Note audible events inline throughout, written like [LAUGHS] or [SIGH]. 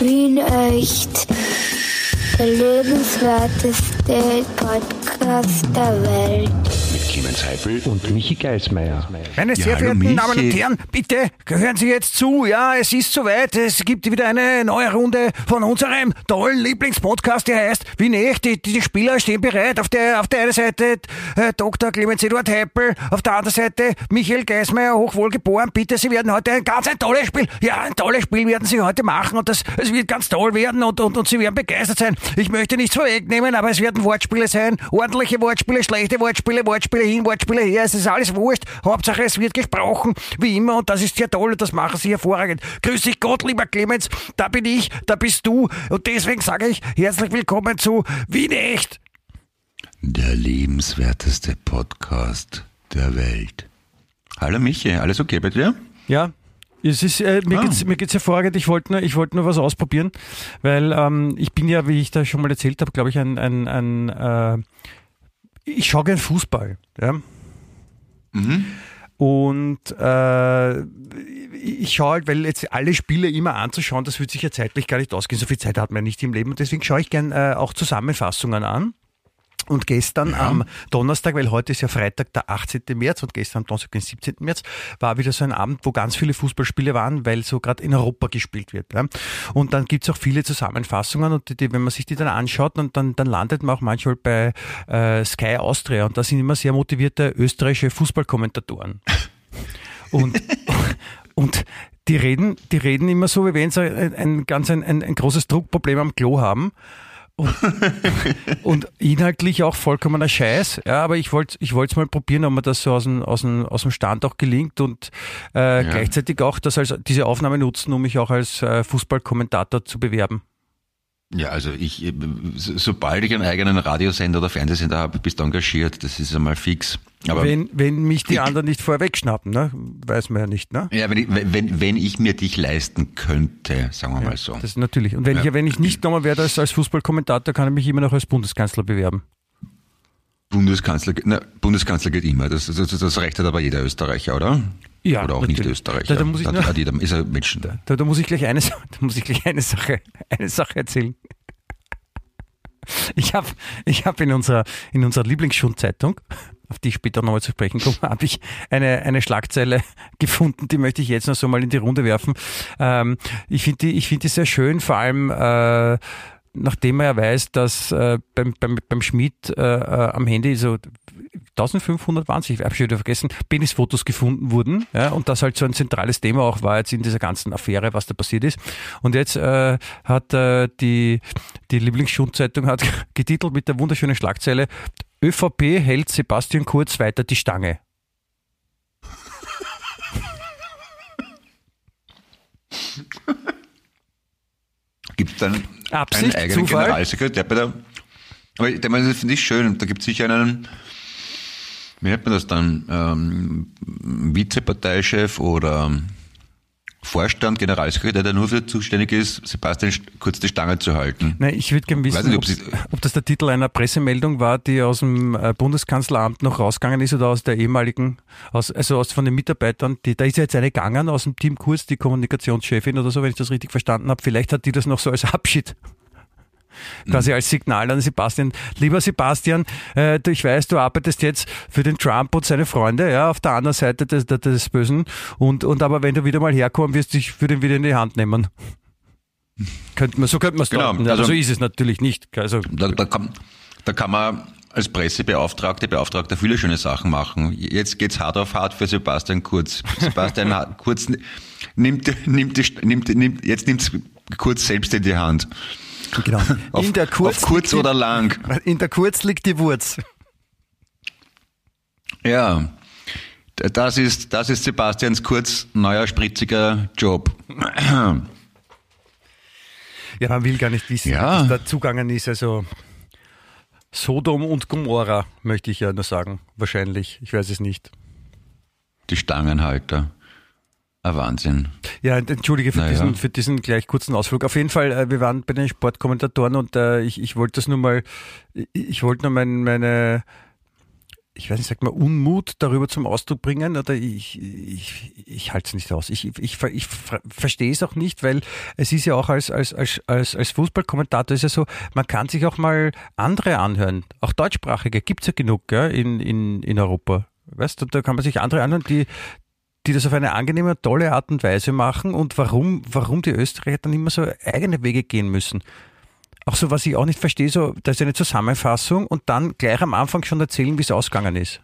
Wien echt. Der lebenswerteste Podcast der Welt. Heifel und Michi Geismeier. Meine Ja, sehr hallo, verehrten Damen und. Herren, bitte hören Sie jetzt zu. Ja, es ist soweit. Es gibt wieder eine neue Runde von unserem tollen Lieblingspodcast, der heißt Wie nicht. Die, die Spieler stehen bereit. Auf der, auf der einen Seite äh, Dr. Clemens Eduard Heppel, auf der anderen Seite Michael Geismeier, hochwohlgeboren. Bitte, Sie werden heute ein ganz ein tolles Spiel, ja, ein tolles Spiel werden Sie heute machen und das, es wird ganz toll werden und, und, und Sie werden begeistert sein. Ich möchte nichts vorwegnehmen, aber es werden Wortspiele sein. Ordentliche Wortspiele, schlechte Wortspiele, Wortspiele hin, Wortspiele her. Es ist alles wurscht. Hauptsache, es wird gesprochen, wie immer, und das ist sehr toll und das machen Sie hervorragend. Grüß dich Gott, lieber Clemens. Da bin ich, da bist du. Und deswegen sage ich herzlich willkommen zu Wien echt. Der lebenswerteste Podcast der Welt. Hallo Michi, alles okay bei dir? Ja. Es ist, äh, mir, Ah. geht's, mir geht's hervorragend. Ich wollte nur, ich wollte nur was ausprobieren, weil ähm, ich bin ja, wie ich da schon mal erzählt habe, glaube ich, ein, ein, ein äh, ich schaue gern Fußball. Ja? Und äh, ich schaue halt, weil jetzt alle Spiele immer anzuschauen, das wird sich ja zeitlich gar nicht ausgehen. So viel Zeit hat man nicht im Leben. Und deswegen schaue ich gern äh, auch Zusammenfassungen an. Und gestern am Donnerstag, weil heute ist ja Freitag, der 18. März und gestern am Donnerstag, den 17. März, war wieder so ein Abend, wo ganz viele Fußballspiele waren, weil so gerade in Europa gespielt wird. Ja. Und dann gibt's auch viele Zusammenfassungen und die, die, wenn man sich die dann anschaut, dann, dann, dann landet man auch manchmal bei äh, Sky Austria und da sind immer sehr motivierte österreichische Fußballkommentatoren. [LAUGHS] Und, und die reden, die reden immer so, wie wenn sie ein, ein ganz ein, ein, ein großes Druckproblem am Klo haben. Und, [LAUGHS] und inhaltlich auch vollkommener Scheiß. Ja, aber ich wollte ich wollte es mal probieren, ob mir das so aus dem, aus dem, aus dem Stand auch gelingt und äh, gleichzeitig auch das als diese Aufnahme nutzen, um mich auch als äh, Fußballkommentator zu bewerben. Ja, also ich, äh, so- sobald ich einen eigenen Radiosender oder Fernsehsender habe, bist du engagiert, das ist einmal fix. Aber wenn, wenn mich die anderen nicht vorweg schnappen, ne? weiß man ja nicht. Ne? ja, wenn ich, wenn, wenn ich mir dich leisten könnte, sagen wir mal so. Das ist natürlich. Und wenn, ich, wenn ich nicht genommen werde als, als Fußballkommentator, kann ich mich immer noch als Bundeskanzler bewerben. Bundeskanzler, na, Bundeskanzler geht immer. Das, das, das Recht hat aber jeder Österreicher, oder? Ja, Oder auch natürlich. nicht Österreicher. Da- da muss ich hat, nur- hat jeder, ist er Menschen. Da, da muss ich gleich eine, da muss ich gleich eine Sache, eine Sache erzählen. Ich habe ich hab in unserer, in unserer Lieblingsschundzeitung, auf die ich später nochmal zu sprechen komme, habe ich eine, eine Schlagzeile gefunden, die möchte ich jetzt noch so mal in die Runde werfen. Ähm, ich finde die, ich finde die sehr schön, vor allem äh, nachdem man ja weiß, dass äh, beim, beim, beim Schmied äh, äh, am Handy so 1500 waren ich habe schon wieder vergessen, Penisfotos gefunden wurden ja, und das halt so ein zentrales Thema auch war jetzt in dieser ganzen Affäre, was da passiert ist. Und jetzt äh, hat äh, die, die Lieblingsschundzeitung hat getitelt mit der wunderschönen Schlagzeile ÖVP hält Sebastian Kurz weiter die Stange. Gibt es dann Absicht, einen eigenen Zufall? Generalsekretär bei der. Aber ich das finde ich schön. Da gibt es sicher einen, wie nennt man das dann? Ähm, Vizeparteichef oder Vorstand, Generalsekretär, der nur für zuständig ist, Sebastian St- kurz die Stange zu halten. Nein, ich würde gerne wissen, nicht, ob, Sie- ob das der Titel einer Pressemeldung war, die aus dem äh, Bundeskanzleramt noch rausgegangen ist oder aus der ehemaligen, aus, also aus von den Mitarbeitern. Die, da ist ja jetzt eine gegangen aus dem Team Kurz, die Kommunikationschefin oder so, wenn ich das richtig verstanden habe. Vielleicht hat die das noch so als Abschied. Quasi als Signal an Sebastian. Lieber Sebastian, äh, du- ich weiß, du arbeitest jetzt für den Trump und seine Freunde, ja, auf der anderen Seite des, des, Bösen. Und, und aber wenn du wieder mal herkommen wirst, ich würde ihn wieder in die Hand nehmen. Könnte man, so könnte man es Genau, deuten. Also- so ist es natürlich nicht. Also, Da, da, kann, da kann man als Pressebeauftragte, Beauftragter viele schöne Sachen machen. Jetzt geht's hart auf hart für Sebastian Kurz. Sebastian Kurz nimmt, nimmt, nimmt, nimmt, jetzt nimmt's Kurz selbst in die Hand. Genau. [LAUGHS] Auf, in der Kurz auf kurz liegt oder lang. Die, in der Kurz liegt die Wurz. Ja. Das ist, das ist Sebastians Kurz neuer spritziger Job. Ja, man will gar nicht wissen, Ja. was da zugangen ist. Also Sodom und Gomorra, möchte ich ja nur sagen. Wahrscheinlich. Ich weiß es nicht. Die Stangenhalter. Ein Wahnsinn. Ja, entschuldige für, Naja. diesen, für diesen gleich kurzen Ausflug. Auf jeden Fall, äh, wir waren bei den Sportkommentatoren und äh, ich, ich wollte das nur mal, ich, wollte nur mein, meine, ich weiß nicht, sagt man, Unmut darüber zum Ausdruck bringen oder ich, ich, ich halte es nicht aus. Ich, ich, ich, verstehe es auch nicht, weil es ist ja auch als, als, als, als, als Fußballkommentator ist ja so, man kann sich auch mal andere anhören, auch deutschsprachige, gibt's ja genug gell, in, in, in Europa. Weißt du, da kann man sich andere anhören, die, die das auf eine angenehme, tolle Art und Weise machen und warum, warum die Österreicher dann immer so eigene Wege gehen müssen. Auch so, was ich auch nicht verstehe, so, da ist eine Zusammenfassung und dann gleich am Anfang schon erzählen, wie es ausgegangen ist.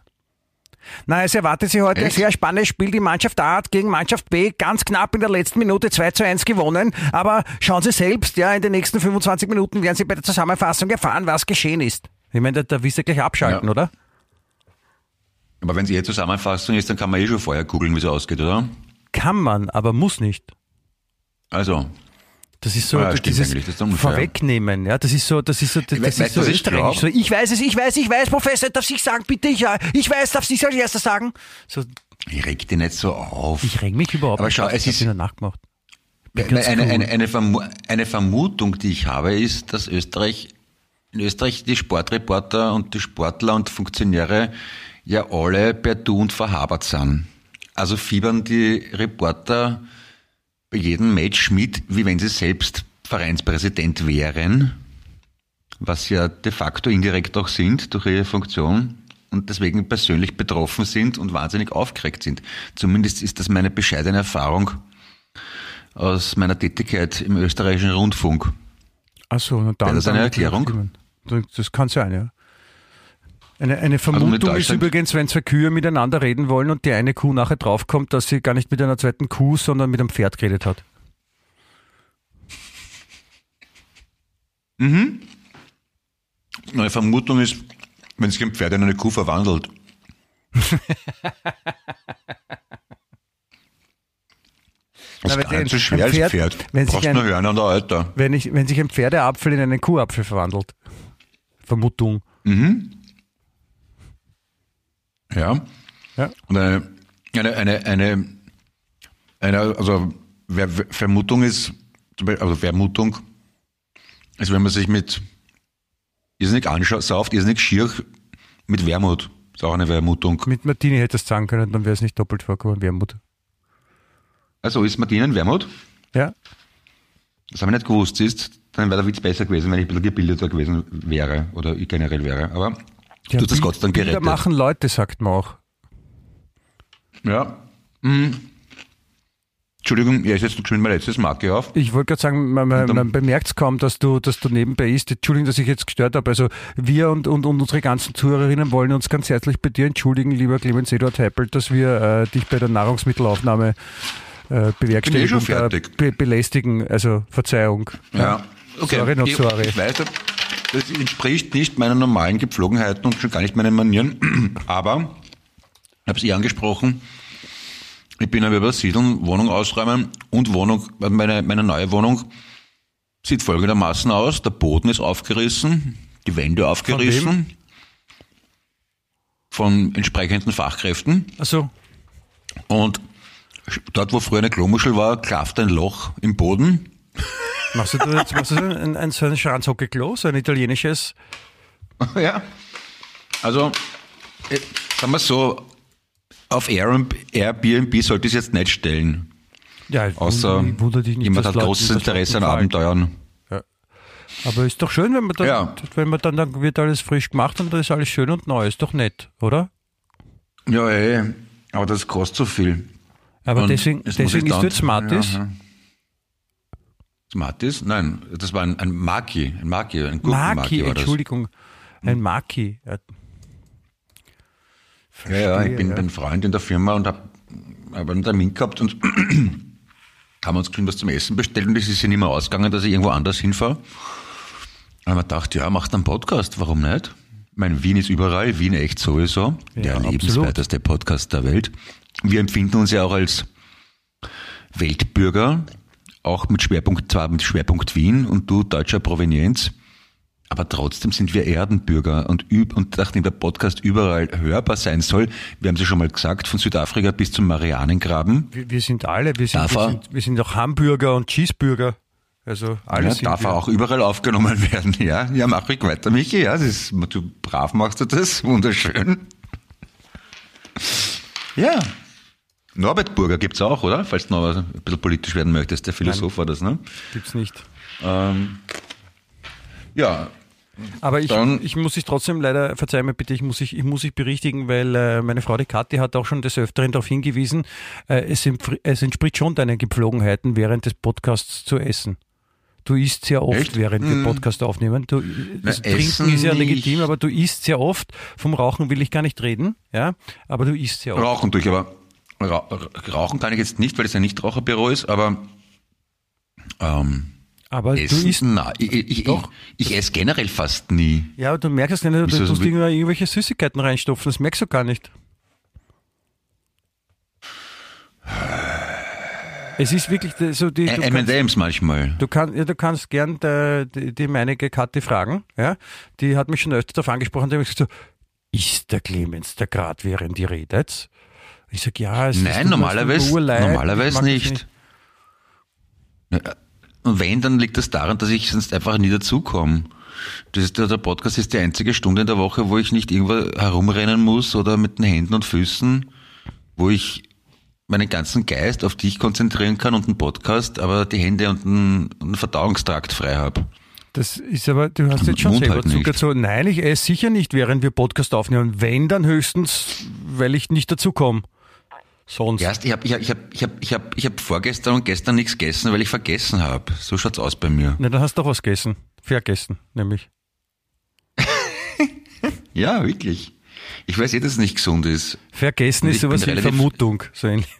Na, es erwartet sich heute Echt? ein sehr spannendes Spiel. Die Mannschaft A hat gegen Mannschaft B ganz knapp in der letzten Minute 2 zu 1 gewonnen. Aber schauen Sie selbst, ja, in den nächsten 25 Minuten werden Sie bei der Zusammenfassung erfahren, was geschehen ist. Ich meine, da, da willst du gleich abschalten, ja. oder? Aber wenn es eh Zusammenfassung ist, dann kann man eh schon vorher googeln, wie es ausgeht, oder? Kann man, aber muss nicht. Also, das ist so, ja, das dieses Vorwegnehmen, ja, das ist so, das ist so, das, das ist so österreichisch. So, ich weiß es, ich weiß, ich weiß, Professor, darf ich sagen, bitte, ich, ich weiß, darf ich als erster sagen? So, ich reg dich nicht so auf. Ich reg mich überhaupt Aber schau, auf, es ist nur nachgemacht. Eine, eine, eine, Vermu eine Vermutung, die ich habe, ist, dass Österreich, in Österreich die Sportreporter und die Sportler und Funktionäre ja alle per Du und verhabert sind. Also fiebern die Reporter bei jedem Match mit, wie wenn sie selbst Vereinspräsident wären, was ja de facto indirekt auch sind durch ihre Funktion und deswegen persönlich betroffen sind und wahnsinnig aufgeregt sind. Zumindest ist das meine bescheidene Erfahrung aus meiner Tätigkeit im österreichischen Rundfunk. Achso, und dann. Wäre das eine Erklärung? Das kann sein, ja. Eine, eine also Vermutung also ist übrigens, wenn zwei Kühe miteinander reden wollen und die eine Kuh nachher draufkommt, dass sie gar nicht mit einer zweiten Kuh, sondern mit einem Pferd geredet hat. Mhm. Meine Vermutung ist, wenn sich ein Pferd in eine Kuh verwandelt. [LAUGHS] Das ist gar nicht so schwer Pferd, als Pferd. Wenn Brauchst sich ein, nur hören an der Alter. Wenn, ich, wenn sich ein Pferdeapfel in einen Kuhapfel verwandelt. Vermutung. Mhm. Ja. ja. Und eine, eine, eine, eine, eine also Vermutung ist, also Vermutung ist, wenn man sich mit irrsinnig ansauft, irrsinnig schier mit Wermut. Ist auch eine Vermutung. Mit Martini hättest du sagen können, dann wäre es nicht doppelt vorgekommen, Wermut. Also ist Martini ein Wermut? Ja. Das habe ich nicht gewusst, ist, dann wäre der Witz besser gewesen, wenn ich ein bisschen gebildeter gewesen wäre oder generell wäre. Aber ja, du das Gott dann gerettet. Bilder machen Leute, sagt man auch. Ja. Mhm. Entschuldigung, ja, ist jetzt schon mein letztes Marke auf. Ich wollte gerade sagen, man, man, man bemerkt es kaum, dass du, dass du nebenbei isst. Entschuldigung, dass ich jetzt gestört habe. Also wir und, und, und unsere ganzen Zuhörerinnen wollen uns ganz herzlich bei dir entschuldigen, lieber Clemens Eduard Heppel, dass wir äh, dich bei der Nahrungsmittelaufnahme äh, bewerkstelligen und äh, be belästigen. Also Verzeihung. Ja, ja. okay. Sorry, not sorry. Ich, ich weiß, das entspricht nicht meinen normalen Gepflogenheiten und schon gar nicht meinen Manieren. [CLEARS THROAT] Aber, ich habe es eh angesprochen, ich bin am Übersiedeln, Wohnung ausräumen und Wohnung, meine, meine neue Wohnung sieht folgendermaßen aus. Der Boden ist aufgerissen, die Wände aufgerissen. Von, von entsprechenden Fachkräften. Ach so. Und dort, wo früher eine Klomuschel war, klafft ein Loch im Boden. Machst du jetzt machst du ein, ein, so ein Schranzhockey-Klo, so ein italienisches? [LAUGHS] Ja. Also, sagen wir so, auf Airbnb sollte ich es jetzt nicht stellen. Ja, Außer nicht, jemand hat großes Interesse an Abenteuern. Ja. Aber ist doch schön, wenn man dann, ja. wenn man dann, dann wird alles frisch gemacht und dann ist alles schön und neu. Ist doch nett, oder? Ja, ey. Eh. Aber das kostet so viel. Aber und deswegen, deswegen ist du jetzt Smarties. Ja, Smarties? Nein, das war ein, ein Maki, ein Maki, ein Maki, Entschuldigung, ein hm. Maki. Ja, Verstehe, ja, ich bin, ja. bin Freund in der Firma und habe hab einen Termin gehabt und [CLEARS THROAT] haben uns was zum Essen bestellt und es ist ja nicht mehr ausgegangen, dass ich irgendwo anders hinfahre. Und wir gedacht, ja, macht einen Podcast, warum nicht? Ich meine, Wien ist überall, Wien echt sowieso. Ja, der lebenswerteste Podcast der Welt. Wir empfinden uns ja auch als Weltbürger, auch mit Schwerpunkt, zwar mit Schwerpunkt Wien und du deutscher Provenienz, aber trotzdem sind wir Erdenbürger und, und nachdem der Podcast überall hörbar sein soll, wir haben es ja schon mal gesagt, von Südafrika bis zum Marianengraben. Wir, wir sind alle, wir sind, wir sind, wir sind auch Hamburger und Cheeseburger. Also alles. Ja, darf er auch überall aufgenommen [LAUGHS] werden, ja. Ja, mach ich weiter, Michi, ja. Das ist, du brav machst du das, wunderschön. Ja. Norbert Burger gibt's auch, oder? Falls du noch ein bisschen politisch werden möchtest. Der Philosoph war das, ne? Gibt's nicht. Ähm, ja, Aber ich, Dann- ich muss dich trotzdem leider, verzeih mir bitte, ich muss dich, ich muss dich berichtigen, weil äh, meine Frau die Kathi hat auch schon des Öfteren darauf hingewiesen, äh, es, es entspricht schon deinen Gepflogenheiten, während des Podcasts zu essen. Du isst sehr oft, Echt? während wir Hm. Podcast aufnehmen. Du, das Trinken ist ja nicht. legitim, aber du isst sehr oft. Vom Rauchen will ich gar nicht reden, ja, aber du isst sehr oft. Rauchen durch, aber rauchen kann ich jetzt nicht, weil es ein Nichtraucherbüro ist, aber ähm, Aber du essen, isst, na, ich, ich, ich, Doch. ich esse generell fast nie. ja, aber du merkst es nicht, du Wieso- tust irgendwelche Süßigkeiten reinstopfen, das merkst du gar nicht. Es ist wirklich so die. du M&M's manchmal. Du, kann, ja, du kannst gern der, die, die meinige Kathi fragen. Ja? Die hat mich schon öfter darauf angesprochen. Die hat gesagt, so, ist der Clemens da gerade während die redet? Ich sage, ja, es ist Nein, normalerweise, ich normalerweise nicht. Ja, Und wenn, dann liegt das daran, dass ich sonst einfach nie dazukomme. Das ist, der Podcast ist die einzige Stunde in der Woche, wo ich nicht irgendwo herumrennen muss oder mit den Händen und Füßen, wo ich meinen ganzen Geist auf dich konzentrieren kann und einen Podcast, aber die Hände und einen, einen Verdauungstrakt frei habe. Das ist aber, du hast jetzt schon Mund selber halt nicht. Zucker zu. Nein, ich esse sicher nicht, während wir Podcast aufnehmen. Wenn, dann höchstens, weil ich nicht dazukomme. Sonst. Erst, ich habe ich hab, ich hab, ich hab, ich hab, ich hab vorgestern und gestern nichts gegessen, weil ich vergessen habe. So schaut's aus bei mir. Na, dann hast du doch was gegessen. Vergessen, nämlich. [LAUGHS] Ja, wirklich. Ich weiß eh, dass es nicht gesund ist. Vergessen ist sowas wie Vermutung. So ähnlich.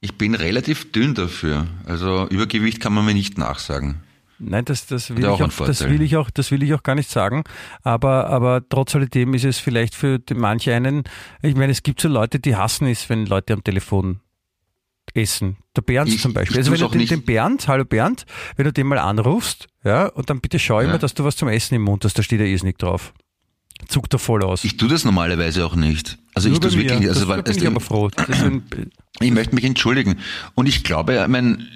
Ich bin relativ dünn dafür. Also Übergewicht kann man mir nicht nachsagen. Nein, das, das, will ja ich auch auch, das will ich auch, das will ich auch gar nicht sagen. Aber, aber trotz alledem ist es vielleicht für manche einen, ich meine, es gibt so Leute, die hassen es, wenn Leute am Telefon essen. Der Bernd Ich- zum Beispiel. Also wenn du auch den, nicht. den Bernd, hallo Bernd, wenn du den mal anrufst, ja, und dann bitte schau immer, Ja. dass du was zum Essen im Mund hast, da steht ja irrsinnig drauf. Zuckt er voll aus. Ich tue das normalerweise auch nicht. Also Nur ich tue es wirklich nicht. Also, das, weil, bin es- ich aber froh. Ich möchte mich entschuldigen. Und ich glaube, ich mein,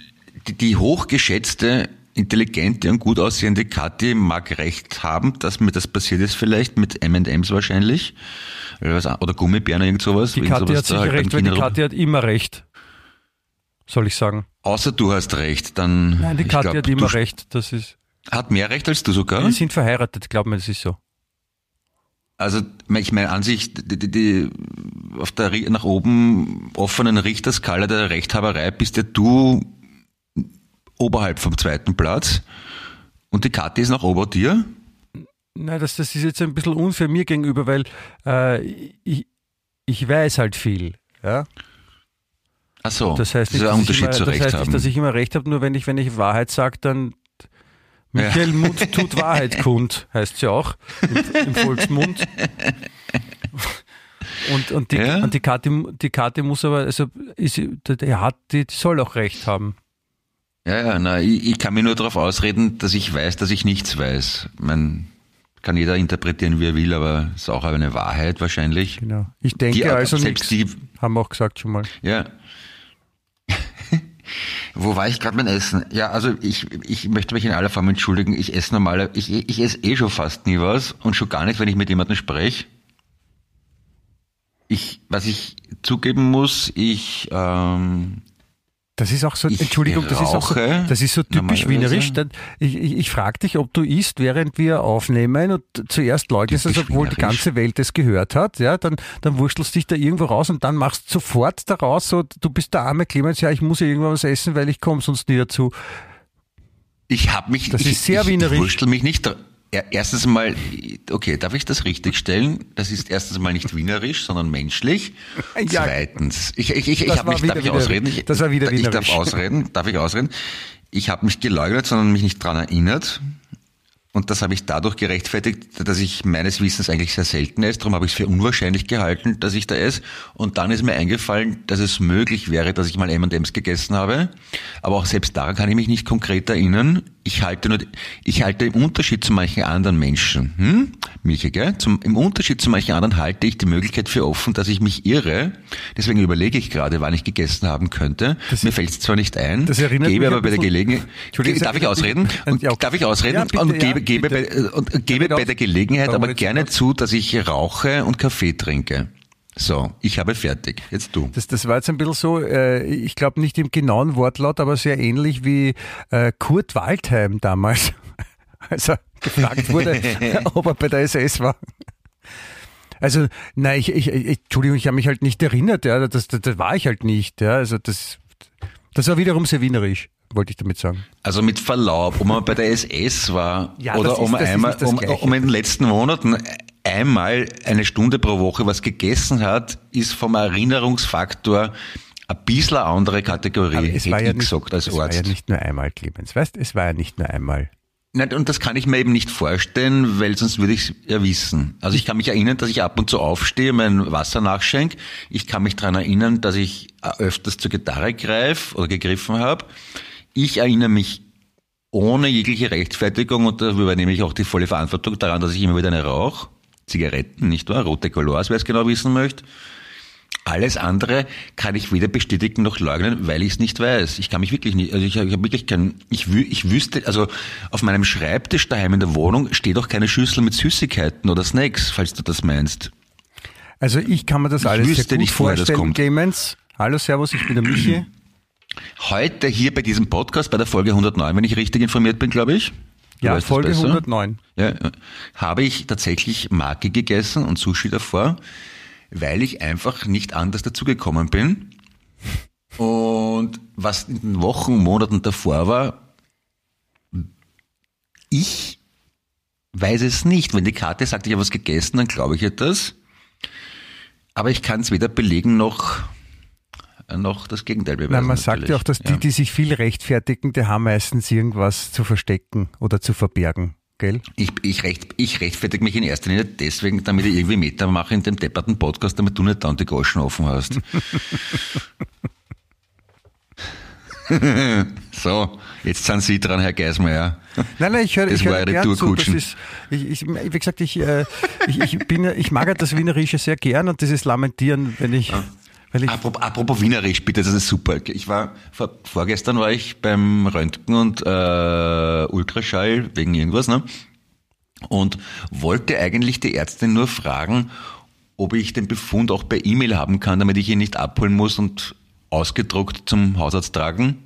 die, die hochgeschätzte, intelligente und gut aussehende Kathi mag recht haben, dass mir das passiert ist vielleicht mit M&M's wahrscheinlich. Oder Gummibären oder irgend sowas. die Kathi hat sicher halt recht, weil die Kathi hat immer recht. Soll ich sagen. Außer du hast recht, dann. Nein, die Kathi glaub, hat immer recht. Das ist, Hat mehr recht als du sogar? wir sind verheiratet, glaub mir, das ist so. Also ich meine an sich, die, die, die, auf der nach oben offenen Richterskala der Rechthaberei bist ja du oberhalb vom zweiten Platz und die Kathi ist noch ober dir. Nein, das, das ist jetzt ein bisschen unfair mir gegenüber, weil äh, ich, ich weiß halt viel. Ja? Ach so, Das heißt nicht, ist ein dass, ich Unterschied immer, zu das Recht heißt haben. nicht, dass ich immer recht habe, nur wenn ich, wenn ich Wahrheit sage, dann Michael Mund tut Wahrheit [LAUGHS] kund, heißt es ja auch im, im Volksmund. Und, und, die, Ja. und die, Karte, die Karte muss aber, also ist, der hat, die, die soll auch recht haben. Ja, ja, na, ich, ich kann mir nur darauf ausreden, dass ich weiß, dass ich nichts weiß. Man kann jeder interpretieren, wie er will, aber es ist auch eine Wahrheit wahrscheinlich. Genau. Ich denke Die- also nichts. die- Haben wir auch gesagt schon mal. Ja. [LAUGHS] Wo war ich gerade beim Essen? Ja, also ich, ich möchte mich in aller Form entschuldigen. Ich esse normaler, ich, ich esse eh schon fast nie was und schon gar nicht, wenn ich mit jemandem spreche. Ich, was ich zugeben muss, ich, ähm, Das ist auch so, Ich Entschuldigung, das ist auch so, das ist so typisch wienerisch. Ich, ich, ich frage dich, ob du isst, während wir aufnehmen und zuerst leugnest es, Typisch obwohl die ganze Welt es gehört hat, ja, dann, dann wurstelst dich da irgendwo raus und dann machst du sofort daraus so, du bist der arme Clemens, ja, ich muss ja irgendwann was essen, weil ich komme sonst nie dazu. ich habe mich, Das ich, ist sehr ich, wienerisch. Ich wurschtel mich nicht. Erstens mal, okay, darf ich das richtig stellen? Das ist erstens mal nicht wienerisch, sondern menschlich. [LAUGHS] Ja. Zweitens, ich, ich, ich, ich habe mich, wieder darf ich wienerisch. ausreden? Ich, Das war wieder Ich darf wienerisch. ausreden, darf ich ausreden? Ich habe mich geleugnet, sondern mich nicht dran erinnert. Und das habe ich dadurch gerechtfertigt, dass ich meines Wissens eigentlich sehr selten esse. Darum habe ich es für unwahrscheinlich gehalten, dass ich da esse. Und dann ist mir eingefallen, dass es möglich wäre, dass ich mal M&M's gegessen habe. Aber auch selbst daran kann ich mich nicht konkret erinnern. Ich halte nur, ich halte im Unterschied zu manchen anderen Menschen, hm? Michi, gell? Zum, Im Unterschied zu manchen anderen halte ich die Möglichkeit für offen, dass ich mich irre. Deswegen überlege ich gerade, wann ich gegessen haben könnte. mir fällt es zwar nicht ein, das gebe aber bei der Gelegenheit, darf ich das- ausreden? Und, Ja, okay. darf ich ausreden? Ja, bitte, und ja, gebe, gebe, bei, und gebe bei der Gelegenheit aber gerne zu, dass ich rauche und Kaffee trinke. So, ich habe fertig. Jetzt du. Das, das war jetzt ein bisschen so, äh, ich glaube nicht im genauen Wortlaut, aber sehr ähnlich wie äh, Kurt Waldheim damals, [LAUGHS] als er gefragt wurde, [LAUGHS] ob er bei der SS war. Also, nein, ich, ich, ich Entschuldigung, ich habe mich halt nicht erinnert, ja, das, das, das war ich halt nicht, ja, also das, das war wiederum sehr wienerisch, wollte ich damit sagen. Also mit Verlaub, ob man bei der SS war Ja, oder ist- ob man das ist einmal, um, um in den letzten Monaten einmal eine Stunde pro Woche was gegessen hat, ist vom Erinnerungsfaktor ein bisschen eine andere Kategorie, Aber es hätte war ja ich nicht, gesagt als es war ja Arzt. nicht nur einmal, Clemens, weißt, es war ja nicht nur einmal. Nein, und das kann ich mir eben nicht vorstellen, weil sonst würde ich es ja wissen. Also ich kann mich erinnern, dass ich ab und zu aufstehe, mein Wasser nachschenk. Ich kann mich daran erinnern, dass ich öfters zur Gitarre greife oder gegriffen habe. Ich erinnere mich ohne jegliche Rechtfertigung und da übernehme ich auch die volle Verantwortung daran, dass ich immer wieder eine rauche. Zigaretten, nicht wahr? Rote Colors, wer es genau wissen möchte. Alles andere kann ich weder bestätigen noch leugnen, weil ich es nicht weiß. Ich kann mich wirklich nicht, also ich, ich habe wirklich kein, ich, wü, ich wüsste, also auf meinem Schreibtisch daheim in der Wohnung steht auch keine Schüssel mit Süßigkeiten oder Snacks, falls du das meinst. Also ich kann mir das Ich alles sehr wüsste gut nicht, woher das vorstellen, kommt. Clemens. Hallo, Servus, ich bin der Michi. Heute hier bei diesem Podcast, bei der Folge 109, wenn ich richtig informiert bin, glaube ich. Du Ja, Folge besser. 109. Ja, ja. habe ich tatsächlich Maki gegessen und Sushi davor, weil ich einfach nicht anders dazugekommen bin. Und was in den Wochen, Monaten davor war, ich weiß es nicht. Wenn die Karte sagt, ich habe was gegessen, dann glaube ich ihr das. Aber ich kann es weder belegen noch, noch das Gegenteil beweisen. Nein, man sagt ja natürlich. auch, dass die, die sich viel rechtfertigen, die haben meistens irgendwas zu verstecken oder zu verbergen. Gell? Ich, ich, recht, ich rechtfertige mich in erster Linie deswegen, damit ich irgendwie Meter mache in dem depperten Podcast, damit du nicht da und die Goschen offen hast. [LAUGHS] so, jetzt sind Sie dran, Herr Geismeier. Nein, nein, ich höre Das ich eine gern zu. Das ist, ich, ich, wie gesagt, ich, äh, ich, ich, bin, ich mag ja das Wienerische sehr gern und dieses Lamentieren, wenn ich, ich Apropos, apropos Wienerisch, bitte, das ist super. Ich war, vor, vorgestern war ich beim Röntgen und äh, Ultraschall wegen irgendwas, ne? Und wollte eigentlich die Ärztin nur fragen, ob ich den Befund auch per E-Mail haben kann, damit ich ihn nicht abholen muss und ausgedruckt zum Hausarzt tragen.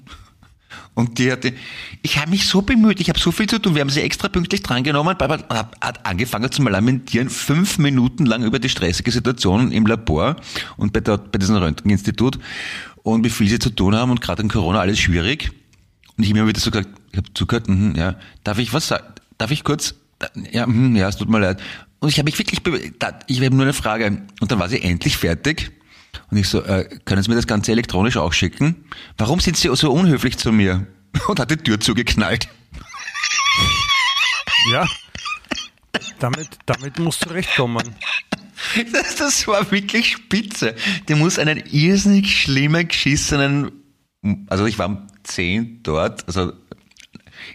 Und die hatte, ich habe mich so bemüht, ich habe so viel zu tun, wir haben sie extra pünktlich drangenommen, aber hat, angefangen zu lamentieren, fünf Minuten lang über die stressige Situation im Labor und bei, der, bei diesem Röntgeninstitut und wie viel sie zu tun haben und gerade in Corona alles schwierig. Und ich habe mir wieder so gesagt, ich habe zugehört, mhm, ja, darf ich was sagen? Darf ich kurz? Ja, mhm, ja, es tut mir leid. Und ich habe mich wirklich, ich habe nur eine Frage. Und dann war sie endlich fertig. Und ich so, äh, können Sie mir das Ganze elektronisch auch schicken? Warum sind Sie so unhöflich zu mir? [LAUGHS] Und hat die Tür zugeknallt. ja, damit, damit musst du rechtkommen. Das, das war wirklich spitze. Die muss einen irrsinnig schlimmen, geschissenen, also ich war um 10 dort, also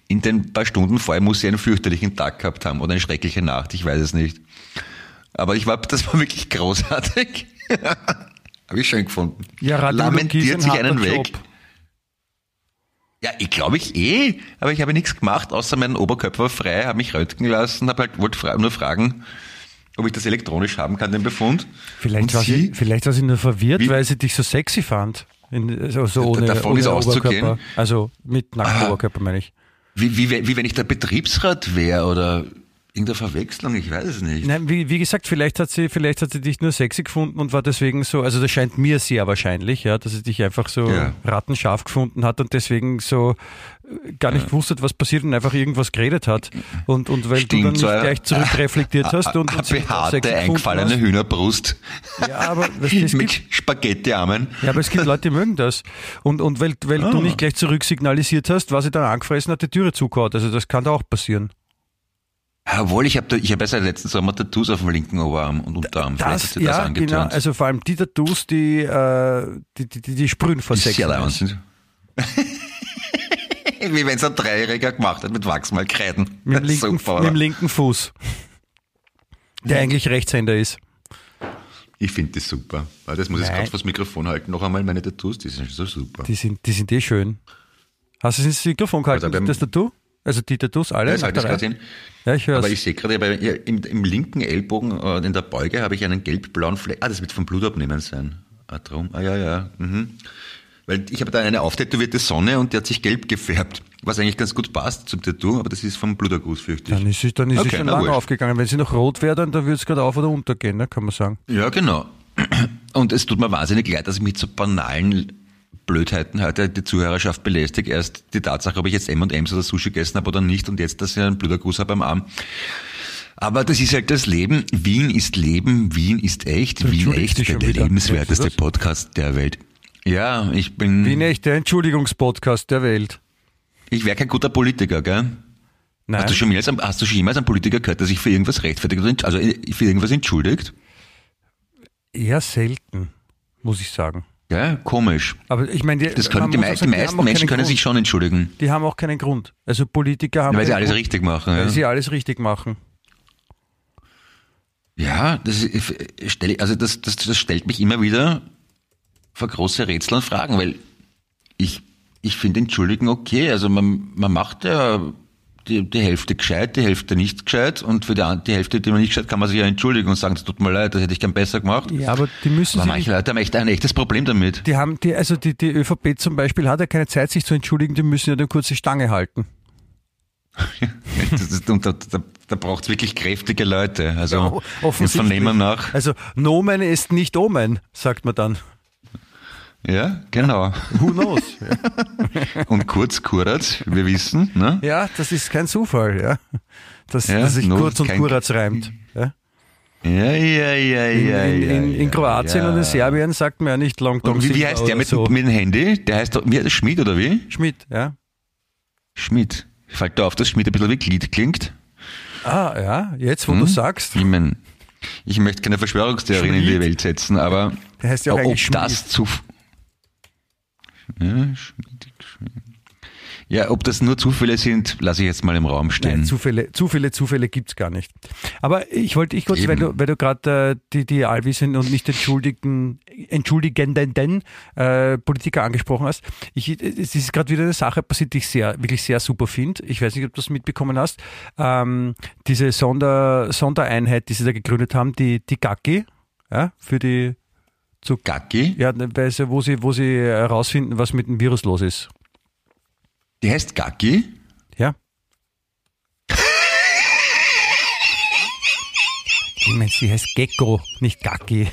in den paar Stunden vorher muss sie einen fürchterlichen Tag gehabt haben oder eine schreckliche Nacht, ich weiß es nicht. Aber ich war, das war wirklich großartig. [LAUGHS] Habe ich schön gefunden. Ja, Radiologie Lamentiert sich ein einen weg. Job. Ja, ich glaube ich eh, aber ich habe nichts gemacht, außer mein Oberkörper frei, habe mich röntgen lassen, habe halt wollte nur fragen, ob ich das elektronisch haben kann, den Befund. Vielleicht Und war, sie, sie, vielleicht war sie nur verwirrt, Wie- weil sie dich so sexy fand. In, so, so Da- ohne, davon ohne ist auszugehen. Also mit nacktem Ah. Oberkörper meine ich. wie, wie, wie wenn ich der Betriebsrat wäre oder irgendeine Verwechslung, ich weiß es nicht. Nein, wie, wie gesagt, vielleicht hat sie, vielleicht hat sie dich nur sexy gefunden und war deswegen so, also das scheint mir sehr wahrscheinlich, ja, dass sie dich einfach so Ja. rattenscharf gefunden hat und deswegen so äh, gar nicht gewusst hat, was passiert und einfach irgendwas geredet hat. Und, und weil du dann Stimmt, nicht so gleich zurückreflektiert [LAUGHS] hast und, und behaarte, eingefallene hast. Hühnerbrust Ja, aber weißt du, es [LAUGHS] mit Spaghettiarmen. ja, aber es gibt Leute, die mögen das. Und, und weil, weil Ah. du nicht gleich zurücksignalisiert hast, war sie dann angefressen, hat die Türe zugehauen. Also das kann da auch passieren. Obwohl, ich habe ich hab ja seit letzten Sommer Tattoos auf dem linken Oberarm und Unterarm. Vielleicht hat Das, sie das ja, angetönt. genau. Also vor allem die Tattoos, die, äh, die, die, die, die sprühen vor Sex. leibend sind. Wie wenn es ein Dreijähriger gemacht hat mit Wachsmalkreiden. Mit dem [LAUGHS] linken, Super, mit oder? dem linken Fuß. Der eigentlich Rechtshänder ist. Ich finde das super. Das muss ich Nein. gerade vors Mikrofon halten. Noch einmal meine Tattoos, die sind so super. Die sind, die sind eh schön. Hast du es ins Mikrofon gehalten, Also das Tattoo? Also die Tattoos alle? Ja, das ich der gerade sehen. Ja, ich höre Aber ich sehe gerade, im, im linken Ellbogen, äh, in der Beuge, habe ich einen gelb-blauen Fleck. Ah, das wird vom Blutabnehmen sein. Ah, drum. Ah, ja, ja. Mhm. Weil ich habe da eine auftätowierte Sonne und die hat sich gelb gefärbt. Was eigentlich ganz gut passt zum Tattoo, aber das ist vom Bluterguss, fürchte ich. Dann ist, sie- dann ist Okay, sie schon lange aufgegangen. Wenn sie noch rot wäre, dann, dann würde es gerade auf oder untergehen, ne, kann man sagen. Ja, genau. Und es tut mir wahnsinnig leid, dass ich mit so banalen Blödheiten heute die Zuhörerschaft belästige. Erst die Tatsache, ob ich jetzt M&M's oder Sushi gegessen habe oder nicht und jetzt, dass ich einen Bluterguss habe am Arm. Aber das ist halt das Leben. Wien ist Leben, Wien ist echt, Wien entschuldigst echt, der wieder. lebenswerteste das? Podcast der Welt. Ja, ich bin, Wie nicht der Entschuldigungspodcast der Welt. ich wäre kein guter Politiker, gell? Nein. Hast du, schon jemals, hast du schon jemals einen Politiker gehört, der sich für irgendwas rechtfertigt, also äh, für irgendwas entschuldigt? Eher selten, muss ich sagen. Ja, komisch. Aber ich meine, die, Das können, man die, mei- auch die sagen, meisten Menschen können Grund. sich schon entschuldigen, Die haben auch keinen Grund. Also Politiker haben weil sie alles Grund, richtig machen. Ja. weil sie alles richtig machen. Ja, das ist, stell, also das, das, das stellt mich immer wieder vor große Rätsel und Fragen, weil ich, ich finde Entschuldigen okay. Also man, man macht ja die, die Hälfte gescheit, die Hälfte nicht gescheit und für die, die Hälfte, die man nicht gescheit, kann man sich ja entschuldigen und sagen, es tut mir leid, das hätte ich gern besser gemacht. Ja, aber die müssen Aber sich manche Leute haben echt ein echtes Problem damit. Die haben die, also die, die ÖVP zum Beispiel hat ja keine Zeit, sich zu entschuldigen, die müssen ja dann kurz die Stange halten. [LAUGHS] Ist, und da, da, da braucht es wirklich kräftige Leute. Also Ja, offensichtlich. vernehmen nach. Also Nomen ist nicht Omen, sagt man dann. Ja, genau. Who knows? [LAUGHS] Und kurz, Kuratz, wir wissen, ne? ja, das ist kein Zufall, ja. Dass, Ja, dass sich Kurz und Kuratz reimt. Ja. Ja, ja, ja, In, ja. in, in, ja, in Kroatien ja. und in Serbien sagt man ja nicht Long Dong wie, wie heißt der mit, so. mit dem Handy? Der heißt, doch- wie heißt Schmidt oder wie? Schmidt, ja. Schmidt. Fällt da auf, dass Schmidt ein bisschen wie Glied klingt? Ah, ja, jetzt wo Hm? du sagst. Ich mein, ich möchte keine Verschwörungstheorien in die Schmied. Welt setzen, aber Der heißt ja auch ob eigentlich das zu... Ja, ob das nur Zufälle sind, lasse ich jetzt mal im Raum stehen. Nein, Zufälle, Zufälle, Zufälle gibt's gar nicht. Aber ich wollte, ich kurz, Eben. weil du, weil du gerade äh, die, die allwissenden und nicht entschuldigten, entschuldigenden äh, Politiker angesprochen hast. Ich, es ist gerade wieder eine Sache passiert, die ich sehr, wirklich sehr super finde. Ich weiß nicht, ob du das mitbekommen hast. Ähm, diese Sonder, Sondereinheit, die sie da gegründet haben, die, die GACI, ja, für die, zu, Gacki? ja, sie, wo sie, wo sie herausfinden, was mit dem Virus los ist. Die heißt Gacki? Ja. [LAUGHS] Ich meine, sie heißt Gecko, nicht Gacki.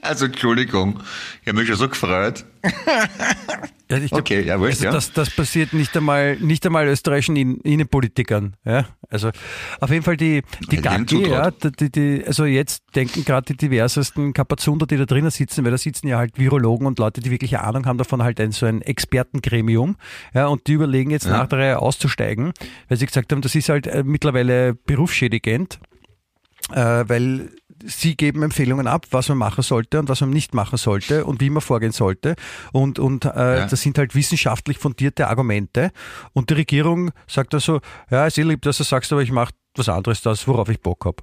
Also Entschuldigung, ich habe mich schon so gefreut. [LAUGHS] Ja, ich glaub, Okay, ja, wurscht, also ja. das, das passiert nicht einmal, nicht einmal österreichischen In- Innenpolitikern. Ja? Also auf jeden Fall die, die Ja, Gacki, ja, die, die, also jetzt denken gerade die diversesten Kapazunder, die da drinnen sitzen, weil da sitzen ja halt Virologen und Leute, die wirklich Ahnung haben davon, halt ein so ein Expertengremium. Ja, und die überlegen jetzt nach der Reihe auszusteigen, weil sie gesagt haben, das ist halt äh, mittlerweile berufsschädigend äh, weil sie geben Empfehlungen ab, was man machen sollte und was man nicht machen sollte und wie man vorgehen sollte. Und, und äh, Ja. das sind halt wissenschaftlich fundierte Argumente. Und die Regierung sagt also, ja, ist eh lieb, dass du sagst, aber ich mache was anderes, das, worauf ich Bock hab.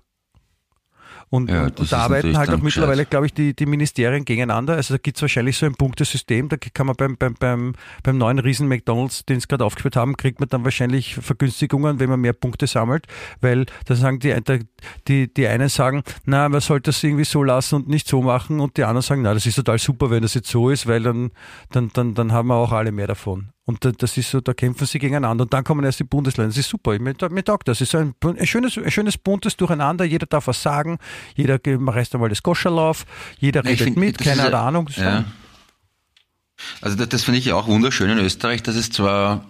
Und, Ja, und, und da arbeiten halt auch mittlerweile, glaube ich, die, die Ministerien gegeneinander. Also da gibt's wahrscheinlich so ein Punktesystem, da kann man beim, beim, beim, beim neuen Riesen McDonalds, den sie gerade aufgeführt haben, kriegt man dann wahrscheinlich Vergünstigungen, wenn man mehr Punkte sammelt, weil da sagen die, die, die einen sagen, na, man sollte das irgendwie so lassen und nicht so machen und die anderen sagen, na, das ist total super, wenn das jetzt so ist, weil dann, dann, dann, dann haben wir auch alle mehr davon. Und da- das ist so, da kämpfen sie gegeneinander und dann kommen erst die Bundesländer. Das ist super. Mir, mir taugt das. Es ist so ein, ein, schönes, ein schönes buntes Durcheinander. Jeder darf was sagen. Jeder reißt einmal das Goscherlauf. Jeder redet find, mit. hat ja- Ahnung. Ja. Also das, das finde ich auch wunderschön in Österreich, dass es zwar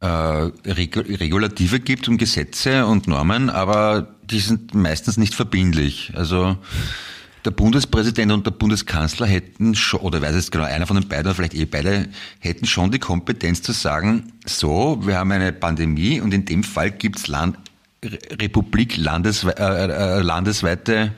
äh, Regu Regulative gibt und Gesetze und Normen, aber die sind meistens nicht verbindlich. Also der Bundespräsident und der Bundeskanzler hätten schon, oder weiß es genau, einer von den beiden oder vielleicht eh beide, hätten schon die Kompetenz zu sagen, so, wir haben eine Pandemie und in dem Fall gibt's Land, Re- Republik landeswe äh, äh, landesweite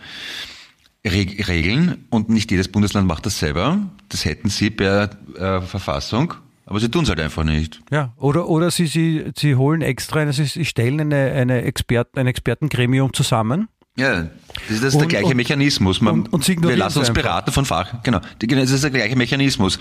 Reg Regeln und nicht jedes Bundesland macht das selber. Das hätten sie per äh, Verfassung, aber sie tun es halt einfach nicht. Ja, oder, oder sie, sie, sie holen extra, sie stellen eine, eine Experten, ein Expertengremium zusammen. Ja, das ist, das ist Und- der gleiche und- Mechanismus. Man, und- wir lassen uns einfach. beraten von Fach. Genau, genau, das ist der gleiche Mechanismus.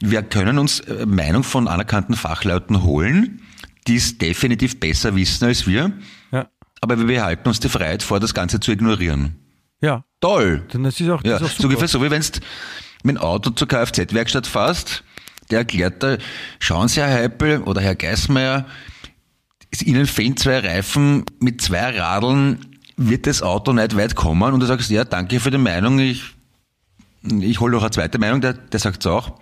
Wir können uns äh, Meinung von anerkannten Fachleuten holen, die es definitiv besser wissen als wir, Ja. aber wir behalten uns die Freiheit vor, das Ganze zu ignorieren. Ja. Toll! Dann ist es auch, Ja, das ist auch so ungefähr so, wie wenn du mit dem Auto zur Kfz-Werkstatt fährst, der erklärt da, schauen Sie, Herr Heipel oder Herr Geismeier, Ihnen fehlen zwei Reifen mit zwei Radeln, wird das Auto nicht weit kommen? Und du sagst, ja, danke für die Meinung, ich, ich hole noch eine zweite Meinung, der, der sagt es auch.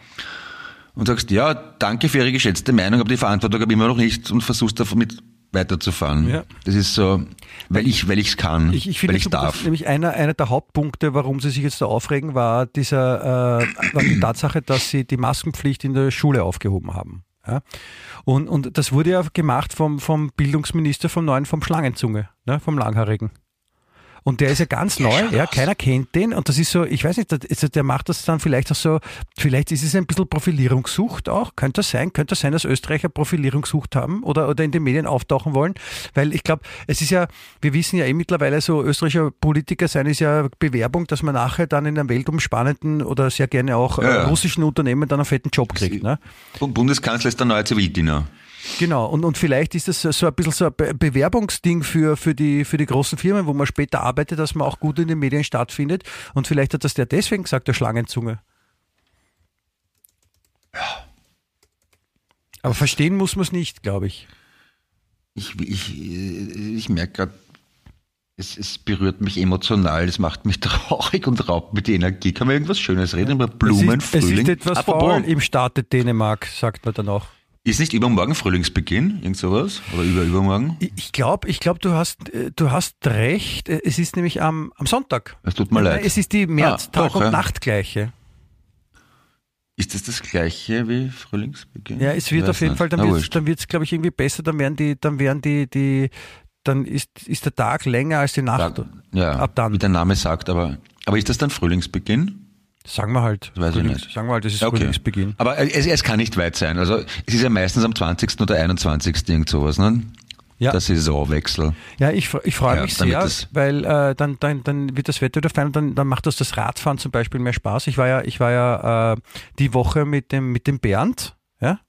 Und sagst, ja, danke für Ihre geschätzte Meinung, aber die Verantwortung habe ich immer noch nicht und versuchst damit weiterzufahren. Ja. Das ist so, weil ich, weil ich's kann, Ich, ich finde, weil ich super, darf. nämlich einer, einer der Hauptpunkte, warum sie sich jetzt da aufregen, war dieser, äh, war die Tatsache, dass sie die Maskenpflicht in der Schule aufgehoben haben. Ja? Und, und das wurde ja gemacht vom, vom Bildungsminister vom neuen, vom Schlangenzunge, ne? vom Langhaarigen. Und der ist ja ganz neu, ja, keiner kennt den. Und das ist so, ich weiß nicht, der macht das dann vielleicht auch so, vielleicht ist es ein bisschen Profilierungssucht auch. Könnte das sein? Könnte das sein, dass Österreicher Profilierungssucht haben oder, oder in den Medien auftauchen wollen? Weil ich glaube, es ist ja, wir wissen ja eh mittlerweile so, österreichischer Politiker sein ist ja Bewerbung, dass man nachher dann in einem weltumspannenden oder sehr gerne auch Ja, äh, ja. russischen Unternehmen dann einen fetten Job kriegt. Ne? Und Bundeskanzler ist der neue Zivildiener. Genau, und, und vielleicht ist das so- ein bisschen so ein Be- Bewerbungsding für, für, die, für die großen Firmen, wo man später arbeitet, dass man auch gut in den Medien stattfindet. Und vielleicht hat das der deswegen gesagt, der Schlangenzunge. Aber verstehen muss man es nicht, glaube ich. Ich, ich, ich merke gerade, es, es berührt mich emotional, es macht mich [LAUGHS] traurig und raubt mir die Energie. Kann man irgendwas Schönes reden über Blumen, es ist, es Frühling? ist etwas faul im Staate Dänemark, sagt man dann auch. Ist nicht übermorgen Frühlingsbeginn? Irgend sowas? Oder über, übermorgen? Ich- glaube, ich glaub, du, hast, äh, du hast recht. Äh, Es ist nämlich am, am Sonntag. Es tut mir leid. Es ist die Ah, Tag doch, und ja. Nachtgleiche. Ist das das gleiche wie Frühlingsbeginn? Ja, es wird auf jeden nicht. Fall, dann wird wird's, glaube ich, irgendwie besser, dann werden die, dann werden die, die, dann ist, ist der Tag länger als die Nacht. ja, ab dann. wie der Name sagt, aber, aber ist das dann Frühlingsbeginn? Sagen wir halt. Weiß ich Frühlings- nicht. Sagen wir halt, das ist Okay. Frühlingsbeginn. Aber es, es kann nicht weit sein. Also es ist ja meistens am 20. oder 21. irgend sowas, ne? Ja. Der Saisonwechsel. Ja, ich, ich freue Ja, mich sehr, das- weil äh, dann, dann, dann wird das Wetter wieder fein und dann, dann macht das das Radfahren zum Beispiel mehr Spaß. Ich war ja, ich war ja äh, die Woche mit dem, mit dem Bernd,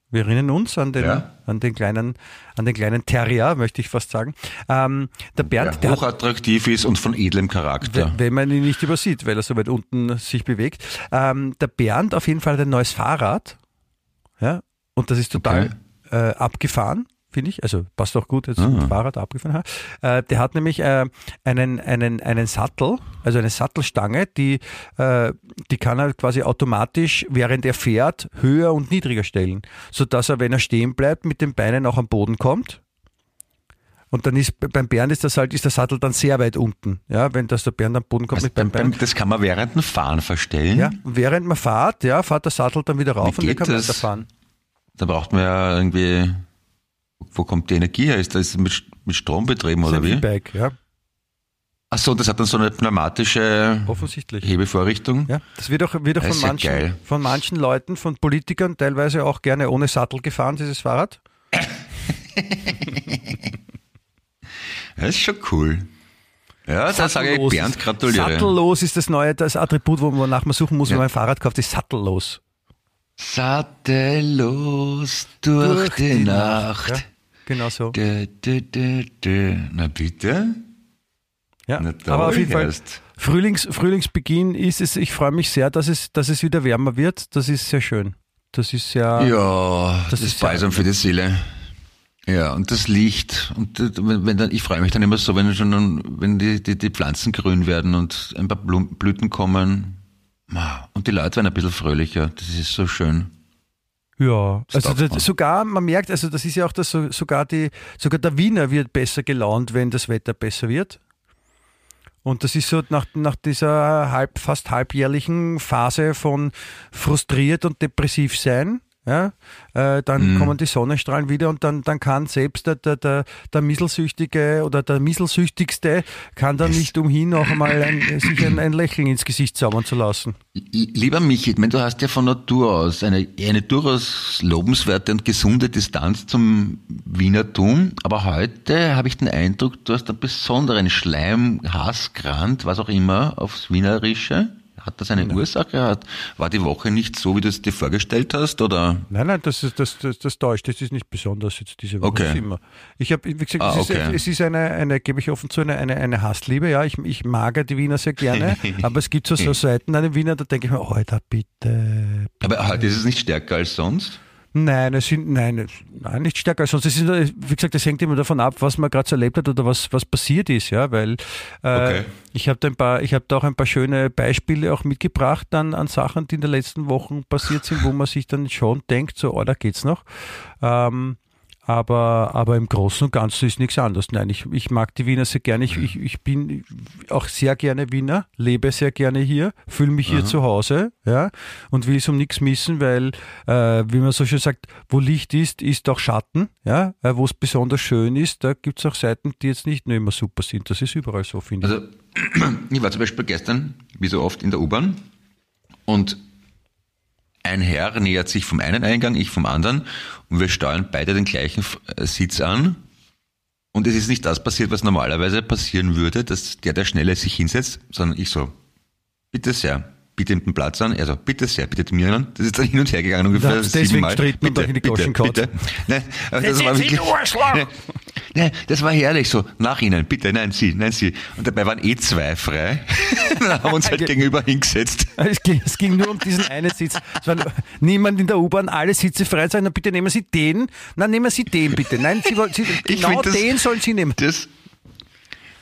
wir erinnern uns an den, Ja. an den kleinen, an den kleinen Terrier, möchte ich fast sagen. Ähm, der Bernd, der Der hat hochattraktiv ist und von edlem Charakter. Wenn man ihn nicht übersieht, weil er so weit unten sich bewegt. Ähm, der Bernd auf jeden Fall hat ein neues Fahrrad. Ja, und das ist total äh, abgefahren, finde ich. Also passt auch gut jetzt mit Fahrrad abgefahren. Äh, der hat nämlich äh, einen, einen, einen Sattel, also eine Sattelstange, die, äh, die kann er quasi automatisch, während er fährt, höher und niedriger stellen. Sodass er, wenn er stehen bleibt, mit den Beinen auch am Boden kommt. Und dann ist beim Bernd ist das halt, ist der Sattel dann sehr weit unten. Ja, wenn das der Bernd am Boden kommt Also mit beim beim, das kann man während dem Fahren verstellen. Ja, während man fährt, ja, fährt der Sattel dann wieder rauf Wie und geht kann das? weiterfahren. Da braucht man ja irgendwie, wo kommt die Energie her? Ist das mit, mit Strom betrieben Das oder wie? E-Bike, ja, Ach so, das hat dann so eine pneumatische. Hebevorrichtung. Ja, das wird auch, wird auch von ja manchen, geil. von manchen Leuten, von Politikern teilweise auch gerne ohne Sattel gefahren, dieses Fahrrad. [LAUGHS] Das ist schon cool. Ja, da sage ich Bernd gratuliere. Sattellos ist das neue, das Attribut, wonach man suchen muss, wenn Ja. man ein Fahrrad kauft, ist sattellos. Sattellos durch, die, Nacht. Ja, genau so. Dö, dö, dö. Na bitte? Ja. Na Aber auf jeden Fall. Frühlings, Frühlingsbeginn ist es, ich freue mich sehr, dass es, dass es wieder wärmer wird. Das ist sehr schön. Das ist sehr, Ja, das, Das ist Balsam für die Seele. Ja, und das Licht. Und wenn, dann, ich freue mich dann immer so, wenn schon, wenn die, die, die Pflanzen grün werden und ein paar Blum, Blüten kommen. Und die Leute werden ein bisschen fröhlicher. Das ist so schön. Ja, Das also das, sogar, man merkt, also das ist ja auch das, so- sogar die, sogar der Wiener wird besser gelaunt, wenn das Wetter besser wird. Und das ist so nach, nach dieser halb, fast halbjährlichen Phase von frustriert und depressiv sein. Ja, äh, dann Mhm. kommen die Sonnenstrahlen wieder und dann, dann kann selbst der, der, der, der Mieselsüchtige oder der Mieselsüchtigste kann dann nicht umhin, noch einmal ein, sich ein, ein Lächeln ins Gesicht zaubern zu lassen. Lieber Michi, ich meine, du hast ja von Natur aus eine, eine durchaus lobenswerte und gesunde Distanz zum Wienertum, aber heute habe ich den Eindruck, du hast einen besonderen Schleim, Hass, Grant, was auch immer, aufs Wienerische. Hat das eine Ursache? Hat, war die Woche nicht so, wie du es dir vorgestellt hast? Oder? Nein, nein, das, ist, das, das, das täuscht. Das ist nicht besonders jetzt diese Woche. Okay. Immer. Ich habe, wie gesagt, Ah, es, okay. ist, es ist eine, eine gebe ich offen zu, eine, eine, eine Hassliebe. Ja, ich, ich mag die Wiener sehr gerne, [LAUGHS] aber es gibt so, so Seiten an den Wiener, da denke ich mir, Alter, bitte. Aber heute ist es nicht stärker als sonst? Nein, es sind, nein, nein, nicht stärker als sonst. Es ist, wie gesagt, das hängt immer davon ab, was man gerade so erlebt hat oder was, was passiert ist, ja, weil äh, Okay. ich habe da ein paar, ich habe da auch ein paar schöne Beispiele auch mitgebracht an, an Sachen, die in den letzten Wochen passiert sind, wo man sich dann schon denkt, so, oh, da geht's noch. Ähm, aber, aber im Großen und Ganzen ist nichts anderes. Nein, ich, ich mag die Wiener sehr gerne. Ich, ich, ich bin auch sehr gerne Wiener, lebe sehr gerne hier, fühle mich hier zu Hause ja, und will es um nichts missen, weil, äh, wie man so schön sagt, wo Licht ist, ist auch Schatten. Ja, äh, wo es besonders schön ist, da gibt es auch Seiten, die jetzt nicht nur immer super sind. Das ist überall so, finde ich. Also, [CLEARS THROAT] ich war zum Beispiel gestern, wie so oft, in der U-Bahn und ein Herr nähert sich vom einen Eingang, ich vom anderen und wir steuern beide den gleichen äh, Sitz an. Und es ist nicht das passiert, was normalerweise passieren würde, dass der, der Schnelle sich hinsetzt, sondern ich so, bitte sehr, bitte den Platz an. Er so, bitte sehr, bitte mir an. Das ist dann hin und her gegangen ungefähr hat's deswegen und bitte, euch in die bitte, bitte. Nein, aber das war wirklich, [LAUGHS] Nein, nein, das war herrlich so. Nach Ihnen, bitte, nein, Sie, nein, Sie. Und dabei waren eh zwei frei. [LAUGHS] Dann haben wir uns halt gegenüber hingesetzt. Es ging, es ging nur um diesen einen Sitz. Es war niemand in der U-Bahn, alle Sitze frei sein. Na, bitte nehmen Sie den. Nein, nehmen Sie den bitte. Nein, Sie, Sie, genau find das- den sollen Sie nehmen. Das,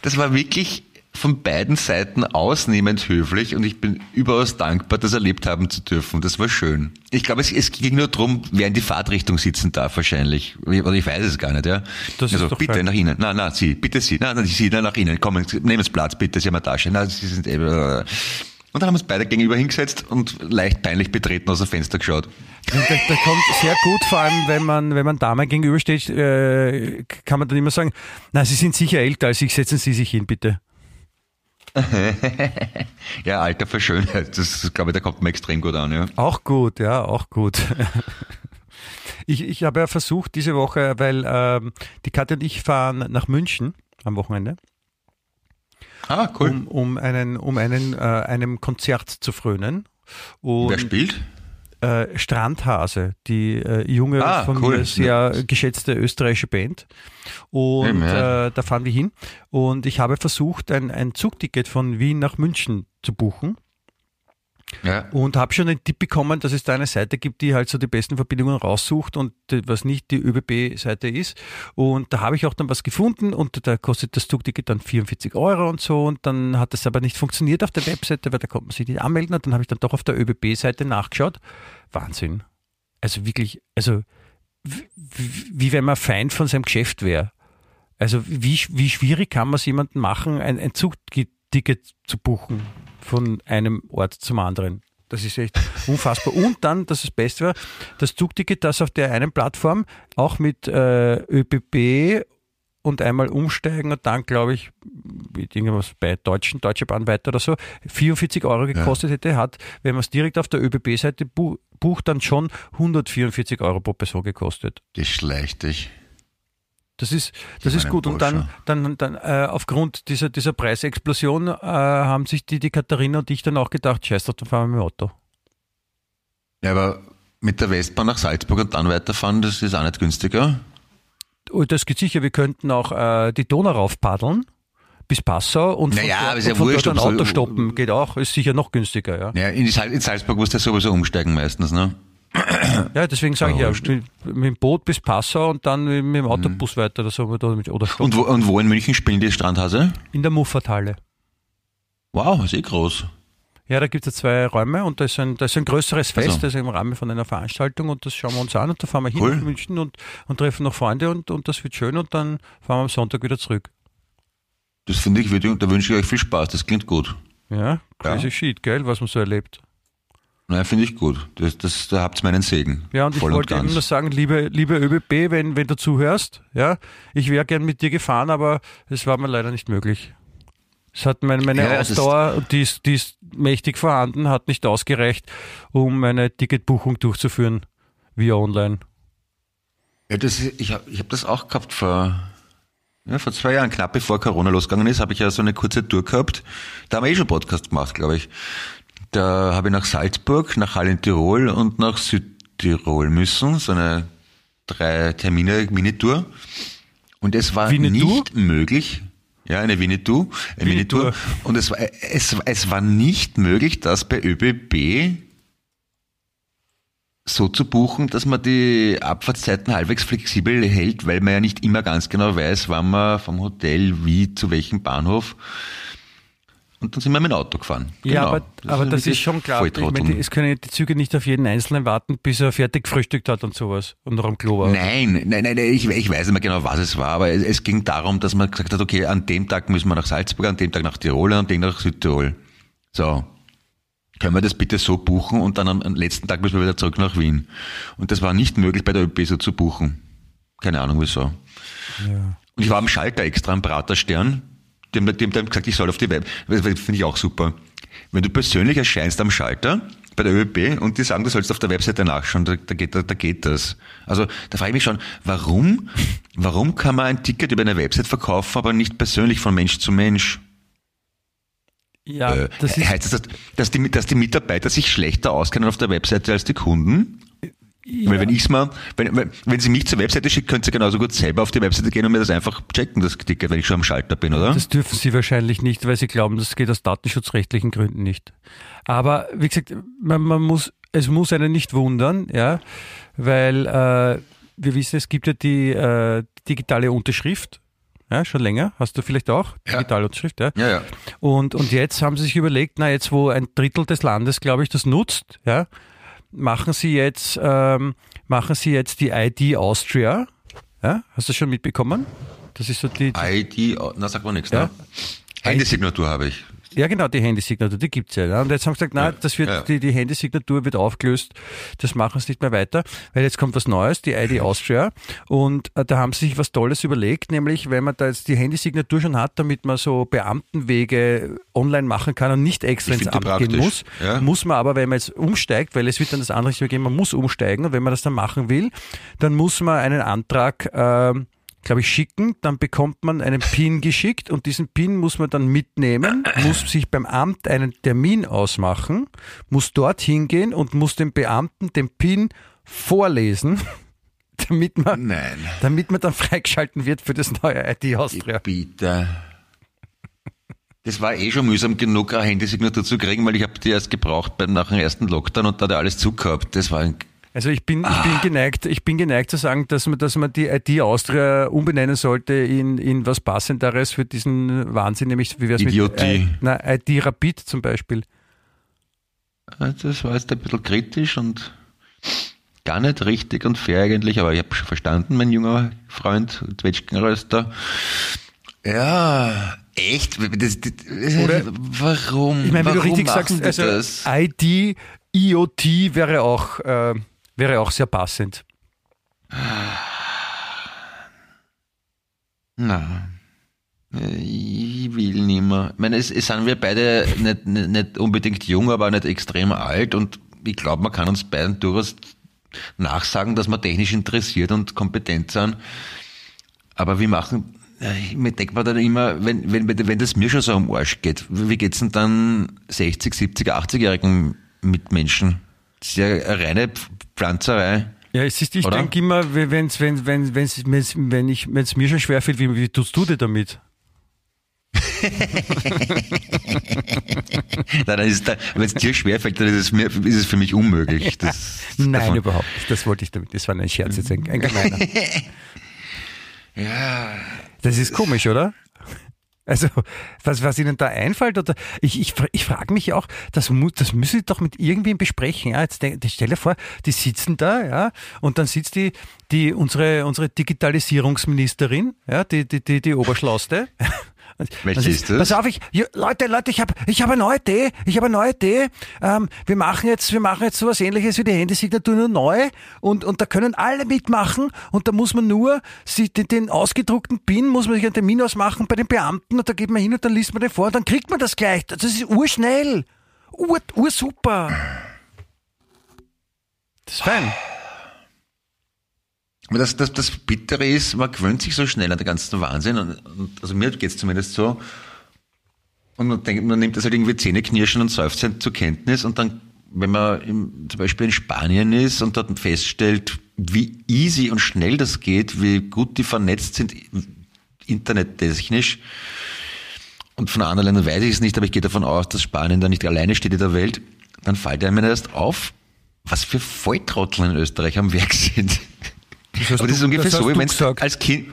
das war wirklich von beiden Seiten ausnehmend höflich und ich bin überaus dankbar, das erlebt haben zu dürfen. Das war schön. Ich glaube, es, es ging nur darum, wer in die Fahrtrichtung sitzen darf wahrscheinlich. Oder ich weiß es gar nicht, ja. Das ist also bitte fein. nach Ihnen. Na, na, Sie, bitte Sie. Na, na, Sie, na, nach Ihnen. Kommen, nehmen Sie Platz, bitte, Sie haben eine Tasche. Na, Sie sind eh, Und dann haben wir uns beide gegenüber hingesetzt und leicht peinlich betreten aus dem Fenster geschaut. Da, da kommt sehr gut, vor allem wenn man, wenn man Damen gegenübersteht, äh, kann man dann immer sagen, na, Sie sind sicher älter als ich, setzen Sie sich hin, bitte. [LAUGHS] Ja, Alter für Schönheit. Das, glaube ich, da kommt mir extrem gut an, ja. Auch gut, ja, auch gut. [LAUGHS] Ich, ich habe ja versucht diese Woche, weil ähm, die Katja und ich fahren nach München am Wochenende. Ah, cool. um, um einen, um einen, äh, einem Konzert zu frönen. Und, Wer spielt? Äh, Strandhase, die äh, junge, Ah, von cool. mir sehr geschätzte österreichische Band. Und Eben, ja. äh, da fahren wir hin. Und ich habe versucht, ein, ein Zugticket von Wien nach München zu buchen. Ja. Und habe schon den Tipp bekommen, dass es da eine Seite gibt, die halt so die besten Verbindungen raussucht und was nicht die ÖBB-Seite ist. Und da habe ich auch dann was gefunden und da kostet das Zugticket dann 44 Euro und so. Und dann hat das aber nicht funktioniert auf der Webseite, weil da konnte man sich nicht anmelden. Und dann habe ich dann doch auf der ÖBB-Seite nachgeschaut. Wahnsinn. Also wirklich, also wie, wie wenn man Feind von seinem Geschäft wäre. Also wie, wie schwierig kann man es jemandem machen, ein, ein Zugticket zu buchen von einem Ort zum anderen? Das ist echt unfassbar. Und dann, das ist das Beste war, das Zugticket, das auf der einen Plattform auch mit äh, ÖBB und einmal umsteigen und dann, glaube ich, irgendwas bei Deutschen, Deutsche Bahn weiter oder so, 44 Euro gekostet hätte, hat, wenn man es direkt auf der ÖBB-Seite bu bucht, dann schon 144 Euro pro Person gekostet. Das schleicht dich. Das ist, das ist gut. Und dann, dann, dann äh, aufgrund dieser, dieser Preisexplosion äh, haben sich die, die Katharina und ich dann auch gedacht, scheiß drauf, dann fahren wir mit dem Auto. Ja, aber mit der Westbahn nach Salzburg und dann weiterfahren, das ist auch nicht günstiger. Oh, das geht sicher, wir könnten auch äh, die Donau raufpaddeln bis Passau und von Naja, aber ist ja von wurscht, dort ein Auto stoppen. Geht auch, ist sicher noch günstiger, ja. Ja, in, Sal in Salzburg musst du ja sowieso umsteigen meistens, ne? Ja, deswegen sage ich ja, mit dem Boot bis Passau und dann mit dem Autobus weiter oder so oder, stoppen. Und wo, und wo in München spielen die Strandhase? in der Muffathalle. Wow, ist eh groß. Ja, da gibt es ja zwei Räume und da ist ein, da ist ein größeres Fest, Also. das ist im Rahmen von einer Veranstaltung und das schauen wir uns an und da fahren wir hin Cool. nach München und, und treffen noch Freunde und, und das wird schön und dann fahren wir am Sonntag wieder zurück. Das finde ich, da wünsche ich euch viel Spaß, das klingt gut. Ja, crazy Ja. shit, gell, was man so erlebt. Nein, finde ich gut. Das, das, da habt ihr meinen Segen. Ja, und ich wollte eben nur sagen, liebe, liebe ÖBB, wenn, wenn du zuhörst, ja, ich wäre gern mit dir gefahren, aber es war mir leider nicht möglich. Es hat meine, meine Ja, Ausdauer, die ist, die ist mächtig vorhanden, hat nicht ausgereicht, um eine Ticketbuchung durchzuführen via online. Ja, das, ich habe ich hab das auch gehabt vor, ja, vor zwei Jahren, knapp bevor Corona losgegangen ist, habe ich ja so eine kurze Tour gehabt. Da haben wir eh schon Podcast gemacht, glaube ich. Da habe ich nach Salzburg, nach Hall in Tirol und nach Südtirol müssen, so eine drei Termine Minitour. Und es war Winnetou? nicht möglich, ja, eine Winnetou, eine Winnetou. Winnetou. Und es war, es, es war nicht möglich, das bei ÖBB so zu buchen, dass man die Abfahrtszeiten halbwegs flexibel hält, weil man ja nicht immer ganz genau weiß, wann man vom Hotel wie zu welchem Bahnhof. Und dann sind wir mit dem Auto gefahren. Ja, Genau. aber, aber das wirklich ist schon klar. Ich meine, es können die Züge nicht auf jeden Einzelnen warten, bis er fertig gefrühstückt hat und sowas und noch am Klo war. Nein, nein, nein, nein ich, ich weiß nicht mehr genau, was es war, aber es, es ging darum, dass man gesagt hat, okay, an dem Tag müssen wir nach Salzburg, an dem Tag nach Tirol, an dem Tag nach Südtirol. So. Können wir das bitte so buchen und dann am, am letzten Tag müssen wir wieder zurück nach Wien. Und das war nicht möglich bei der ÖP so zu buchen. Keine Ahnung wieso. Und ich war am Schalter extra am Praterstern, dem, dem, dem gesagt, ich soll auf die Web. Das finde ich auch super. Wenn du persönlich erscheinst am Schalter bei der ÖB und die sagen, du sollst auf der Webseite nachschauen, da, da, geht, da, da geht das. Also da frage ich mich schon, warum, warum kann man ein Ticket über eine Website verkaufen, aber nicht persönlich von Mensch zu Mensch? Ja, Äh, das ist, heißt das, dass die, dass die Mitarbeiter sich schlechter auskennen auf der Webseite als die Kunden? Weil wenn ich's mal, wenn, wenn, wenn sie mich zur Webseite schickt, könnt ihr genauso gut selber auf die Webseite gehen und mir das einfach checken, das Ticket, wenn ich schon am Schalter bin, oder? das dürfen sie wahrscheinlich nicht, weil sie glauben, das geht aus datenschutzrechtlichen Gründen nicht. Aber wie gesagt, man, man muss, es muss einen nicht wundern, ja, weil äh, wir wissen, es gibt ja die äh, digitale Unterschrift. Ja, schon länger. Hast du vielleicht auch? Ja. Digitale Unterschrift, ja. ja, ja. Und, und jetzt haben sie sich überlegt, na jetzt, wo ein Drittel des Landes, glaube ich, das nutzt, ja, machen sie jetzt, ähm, machen sie jetzt die ID Austria. Ja, hast du das schon mitbekommen? Das ist so die, die ID, na sag mal nichts, Ja. ne? Handysignatur habe ich. Ja genau, die Handysignatur, die gibt's ja. ja. Und jetzt haben sie gesagt, na, Ja, das wird, ja. die, die Handysignatur wird aufgelöst, das machen sie nicht mehr weiter, weil jetzt kommt was Neues, die ID Austria. Und äh, da haben sie sich was Tolles überlegt, nämlich wenn man da jetzt die Handysignatur schon hat, damit man so Beamtenwege online machen kann und nicht extra Ich ins Amt gehen muss, Ja. muss man aber, wenn man jetzt umsteigt, weil es wird dann das andere geben, man muss umsteigen und wenn man das dann machen will, dann muss man einen Antrag ähm, glaube ich, schicken, dann bekommt man einen PIN [LAUGHS] geschickt und diesen PIN muss man dann mitnehmen, muss sich beim Amt einen Termin ausmachen, muss dort hingehen und muss dem Beamten den PIN vorlesen, [LAUGHS] damit man, Nein. damit man dann freigeschalten wird für das neue ID Austria. Bitte. Das war eh schon mühsam genug, eine Handysignatur zu kriegen, weil ich habe die erst gebraucht beim nach dem ersten Lockdown und da hat er alles zugehabt. Das war ein, Also ich bin, ich bin geneigt, ich bin geneigt zu sagen, dass man, dass man die ID Austria umbenennen sollte in, in was passenderes für diesen Wahnsinn, nämlich wie wär's Idiotie. mit I- na, ID Rapid zum Beispiel. das war jetzt ein bisschen kritisch und gar nicht richtig und fair eigentlich, aber ich habe schon verstanden, mein junger Freund, Zwetschgenröster. Ja, echt? Das, das, Oder- warum? Ich meine, wenn du richtig sagst, also das? ID, IoT wäre auch, äh, wäre auch sehr passend. Na, ich will nicht mehr. Ich meine, es, es sind wir beide nicht, nicht, nicht unbedingt jung, aber nicht extrem alt und ich glaube, man kann uns beiden durchaus nachsagen, dass wir technisch interessiert und kompetent sind. Aber wir machen, ich mir denkt man dann immer, wenn, wenn, wenn das mir schon so am Arsch geht, wie geht's denn dann 60, 70, 80-jährigen Mitmenschen? Das ist ja eine reine Pflanzerei. Ja, es ist, ich denke immer, wenn's, wenn, wenn, wenn's, wenn's, wenn ich, wenn es mir schon schwerfällt, wie, wie tust du dir damit? [LAUGHS] Nein, da, wenn es dir schwerfällt, dann ist es, mir, ist es für mich unmöglich. Das, Nein, davon- überhaupt nicht. Das wollte ich damit. Das war ein Scherz jetzt, ein, ein gemeiner. [LAUGHS] Ja, Das ist komisch, oder? Also, was, was Ihnen da einfällt, oder ich, ich, ich frage mich auch, das, mu, das müssen Sie doch mit irgendwem besprechen. Ja? Jetzt denk, stell dir vor, die sitzen da, ja, und dann sitzt die, die unsere, unsere Digitalisierungsministerin, ja, die, die, die, die Oberschlauste. Welche ist das? Pass auf, ich, Leute, Leute, ich habe ich hab eine neue Idee. Ich habe eine neue Idee. Ähm, wir machen jetzt, wir machen jetzt sowas ähnliches wie die Handysignatur nur neu und, und da können alle mitmachen und da muss man nur sie, den, den ausgedruckten PIN muss man sich einen Termin ausmachen bei den Beamten und da geht man hin und dann liest man den vor und dann kriegt man das gleich. Das ist urschnell. Ur, ursuper. Das ist fein. Aber das, das, das Bittere ist, man gewöhnt sich so schnell an den ganzen Wahnsinn. Und, und also mir geht's zumindest so. Und man, denkt, man nimmt das halt irgendwie Zähneknirschen und seufzend zur Kenntnis und dann, wenn man im, zum Beispiel in Spanien ist und dort feststellt, wie easy und schnell das geht, wie gut die vernetzt sind, internettechnisch, und von anderen Ländern weiß ich es nicht, aber ich gehe davon aus, dass Spanien da nicht alleine steht in der Welt, dann fällt einem erst auf, was für Volltrottel in Österreich am Werk sind. Das hast aber das ist du- ungefähr das so, wenn du als Kind,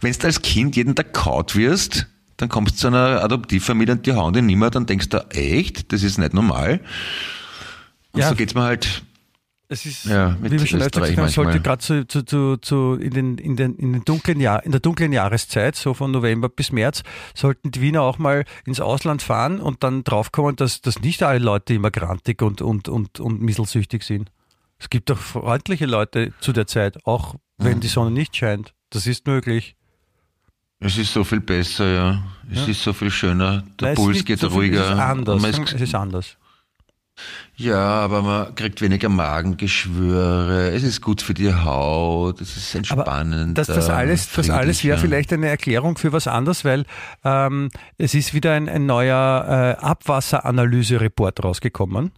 wenn du als Kind jeden Tag kaut wirst, dann kommst du zu einer Adoptivfamilie und die hauen dich nimmer, dann denkst du, echt, das ist nicht normal. Und Ja. so geht's mir halt Es ist, Ja, mit wie wir schon öfter gesagt haben, sollte gerade zu, zu, zu, zu in, den, in, den, in, den dunklen Jahr, in der dunklen Jahreszeit, so von November bis März, sollten die Wiener auch mal ins Ausland fahren und dann draufkommen, dass, dass nicht alle Leute immer grantig und, und, und, und mieselsüchtig sind. Es gibt doch freundliche Leute zu der Zeit, auch wenn die Sonne nicht scheint. Das ist möglich. Es ist so viel besser, ja. Es ist so viel schöner. Der es ist Puls geht so ruhiger. Es ist anders. Ist- Es ist anders. Ja, aber man kriegt weniger Magengeschwüre. Es ist gut für die Haut. Es ist entspannend. das, das alles, das alles wäre vielleicht eine Erklärung für was anderes, weil ähm, es ist wieder ein, ein neuer äh, Abwasseranalyse-Report rausgekommen.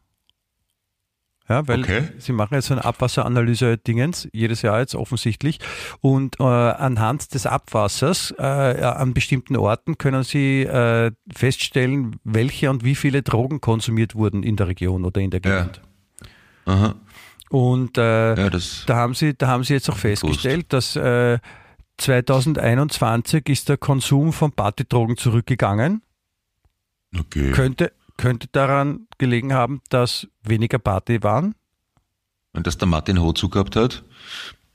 Ja, weil Okay. sie machen jetzt so eine Abwasseranalyse-Dingens, jedes Jahr jetzt offensichtlich. Und äh, anhand des Abwassers äh, an bestimmten Orten können sie äh, feststellen, welche und wie viele Drogen konsumiert wurden in der Region oder in der Ja. Gegend. Aha. Und äh, Ja, da haben sie, da haben sie jetzt auch festgestellt, dass äh, 2021 ist der Konsum von Partydrogen zurückgegangen. Okay. Könnte, könnte daran gelegen haben, dass weniger Party waren. Und dass der Martin Ho zugehabt hat.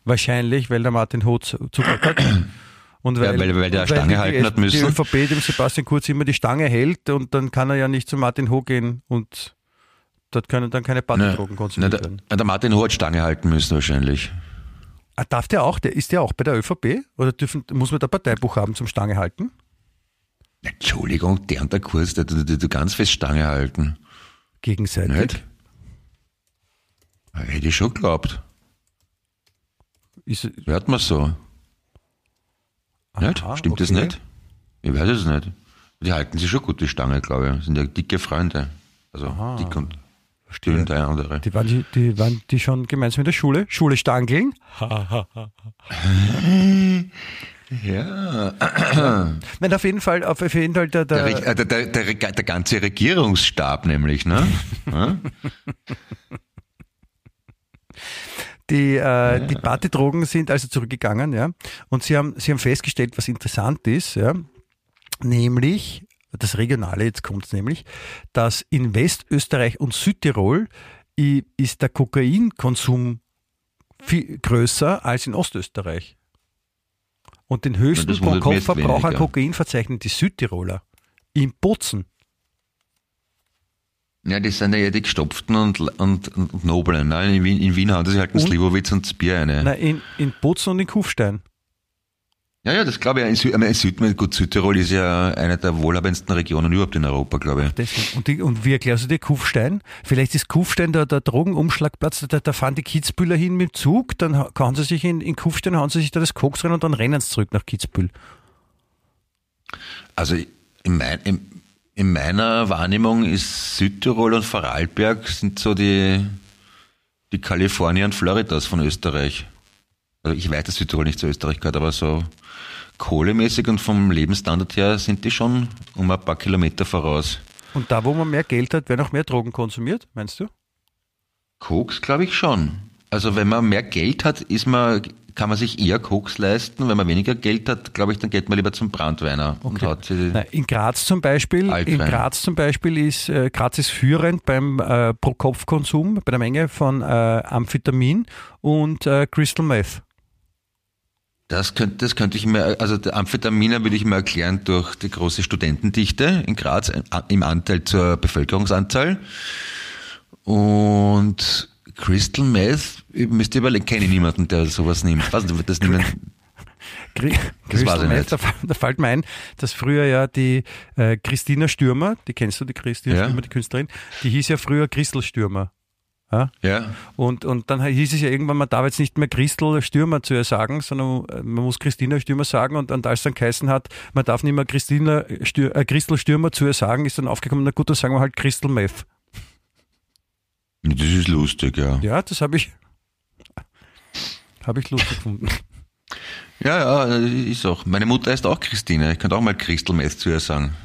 Wahrscheinlich, weil der Martin Hoth Zucker hat. [CLEARS THROAT] Und Ja, weil- weil der Stange die- halten hat müssen. Die ÖVP dem Sebastian Kurz immer die Stange hält und dann kann er ja nicht zu Martin Ho gehen und dort können dann keine Ne, Partydrogen konsumiert der, werden. der Martin Ho hat Stange halten müssen wahrscheinlich. Ah, Darf der auch? Der, ist der auch bei der ÖVP? Oder dürfen, muss man da Parteibuch haben zum Stange halten? Entschuldigung, der und der Kurs, der der ganz fest Stange halten. Gegenseitig. Nicht? Hätte ich schon geglaubt. Ist, Hört man so. nicht? Aha, Stimmt das okay. nicht? Ich weiß es nicht. Die halten sich schon gut, die Stange, glaube ich. Sind ja dicke Freunde. Also dick und stillen der andere. Die waren die, die waren die schon gemeinsam in der Schule? Schule Stangeln? [LAUGHS] [LAUGHS] Ja, [CLEARS THROAT] Nein, auf jeden Fall, auf jeden Fall der, der, der, äh, der, der, der, der ganze Regierungsstab nämlich, ne? [LAUGHS] Ja? die, äh, die Partydrogen sind also zurückgegangen, ja. Und sie haben, sie haben festgestellt, was interessant ist, ja. Nämlich, das Regionale, jetzt kommt es nämlich, dass in Westösterreich und Südtirol ist der Kokainkonsum viel größer als in Ostösterreich. Und den höchsten das mich jetzt Pro-Kopf-Verbrauch an. Kokain verzeichnen die Südtiroler. In Bozen. ja, die sind ja eher die Gestopften und, und, und Noblen. Ne? In, Wien, in Wien haben sie halt einen Slivovitz und das Bier eine. Nein, in, in Bozen und in Kufstein. Ja, ja, das glaube ich. In, Sü in Süd gut, Südtirol ist ja eine der wohlhabendsten Regionen überhaupt in Europa, glaube ich. Deswegen. Und, die, und wie erklärst du dir Kufstein? Vielleicht ist Kufstein der, der Drogenumschlagplatz, da, da fahren die Kitzbühler hin mit dem Zug, dann hauen sie sich in, in Kufstein, hauen sie sich da das Koks rein und dann rennen sie zurück nach Kitzbühel. Also in, mein, in, in meiner Wahrnehmung ist Südtirol und Vorarlberg sind so die, die Kalifornien und Floridas von Österreich. Also ich weiß, dass Südtirol nicht zu Österreich gehört, aber so kohlemäßig und vom Lebensstandard her sind die schon um ein paar Kilometer voraus. Und da, wo man mehr Geld hat, werden auch mehr Drogen konsumiert, meinst du? Koks glaube ich schon. Also wenn man mehr Geld hat, ist man, kann man sich eher Koks leisten. Wenn man weniger Geld hat, glaube ich, dann geht man lieber zum Brandweiner sie Nein, in Graz zum Beispiel, Altwein. in Graz zum Beispiel ist äh, Graz ist führend beim äh, Pro-Kopf-Konsum, bei der Menge von äh, Amphetamin und äh, Crystal Meth. Das könnte, das könnte ich mir, also der Amphetaminer würde ich mir erklären durch die große Studentendichte in Graz im Anteil zur Bevölkerungsanzahl. Und Crystal Meth, ich müsste überlegen, kenne ich niemanden, der sowas nimmt. Was, das nehmen, Kri- Das ich Meth. Da, da fällt mir ein, dass früher ja die äh, Christina Stürmer, die kennst du, die Christina Ja. Stürmer, die Künstlerin, die hieß ja früher Christel Stürmer. Ja? Ja. Und, und dann hieß es ja irgendwann, man darf jetzt nicht mehr Christel Stürmer zu ihr sagen, sondern äh, man muss Christina Stürmer sagen. Und, und als dann geheißen hat, man darf nicht mehr Christina Stür, äh, Christel Stürmer zu ihr sagen, ist dann aufgekommen, na gut, dann sagen wir halt Christel Meth. Das ist lustig, ja. Ja, das habe ich, habe ich lustig gefunden. Ja, ja, ist auch. Meine Mutter heißt auch Christine. Ich könnte auch mal Christel Mess zu ihr sagen.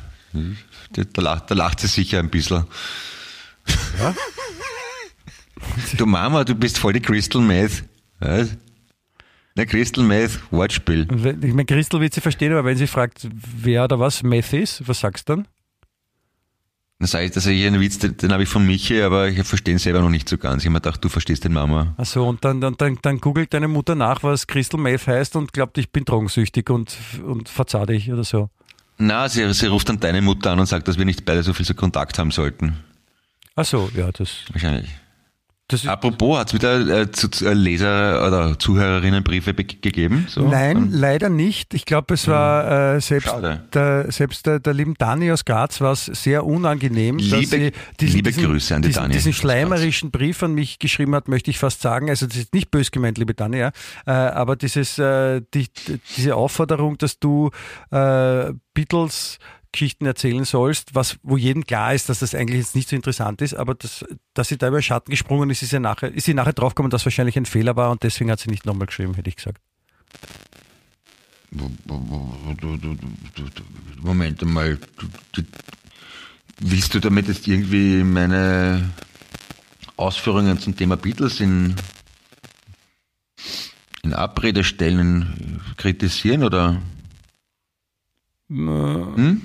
Da, da, lacht, da lacht sie sicher ein bisschen. Ja? Du Mama, du bist voll die Crystal Meth. Was? Ne, Crystal Meth, Wortspiel. Ich meine, Christel wird sie verstehen, aber wenn sie fragt, wer oder was Meth ist, was sagst du dann? Dann sage ich, dass ich einen Witz, den, den habe ich von Michi, aber ich verstehe ihn selber noch nicht so ganz. Ich habe mir gedacht, du verstehst den Mama. Achso, und dann, dann, dann, dann googelt deine Mutter nach, was Crystal Meth heißt und glaubt, ich bin drogensüchtig und, und verzahl dich oder so. Na, sie, sie ruft dann deine Mutter an und sagt, dass wir nicht beide so viel so Kontakt haben sollten. Achso, ja, das, Wahrscheinlich. Apropos, hat es wieder äh, zu, äh, Leser- oder Zuhörerinnenbriefe be- gegeben? So? Nein, leider nicht. Ich glaube, es war äh, selbst, Schade. der, selbst der, der lieben Dani aus Graz war es sehr unangenehm, dass Liebe- sie diesen, liebe Grüße an die diesen, Dani diesen schleimerischen Brief an mich geschrieben hat, möchte ich fast sagen. Also das ist nicht bös gemeint, liebe Dani, ja. Äh, aber dieses, äh, die, diese Aufforderung, dass du äh, Beatles Geschichten erzählen sollst, was, wo jedem klar ist, dass das eigentlich jetzt nicht so interessant ist, aber das, dass sie da über den Schatten gesprungen ist, ist, ja nachher, ist sie nachher draufgekommen, dass wahrscheinlich ein Fehler war und deswegen hat sie nicht nochmal geschrieben, hätte ich gesagt. Moment einmal. Willst du damit jetzt irgendwie meine Ausführungen zum Thema Beatles in, in Abrede stellen, äh, kritisieren oder? Hm?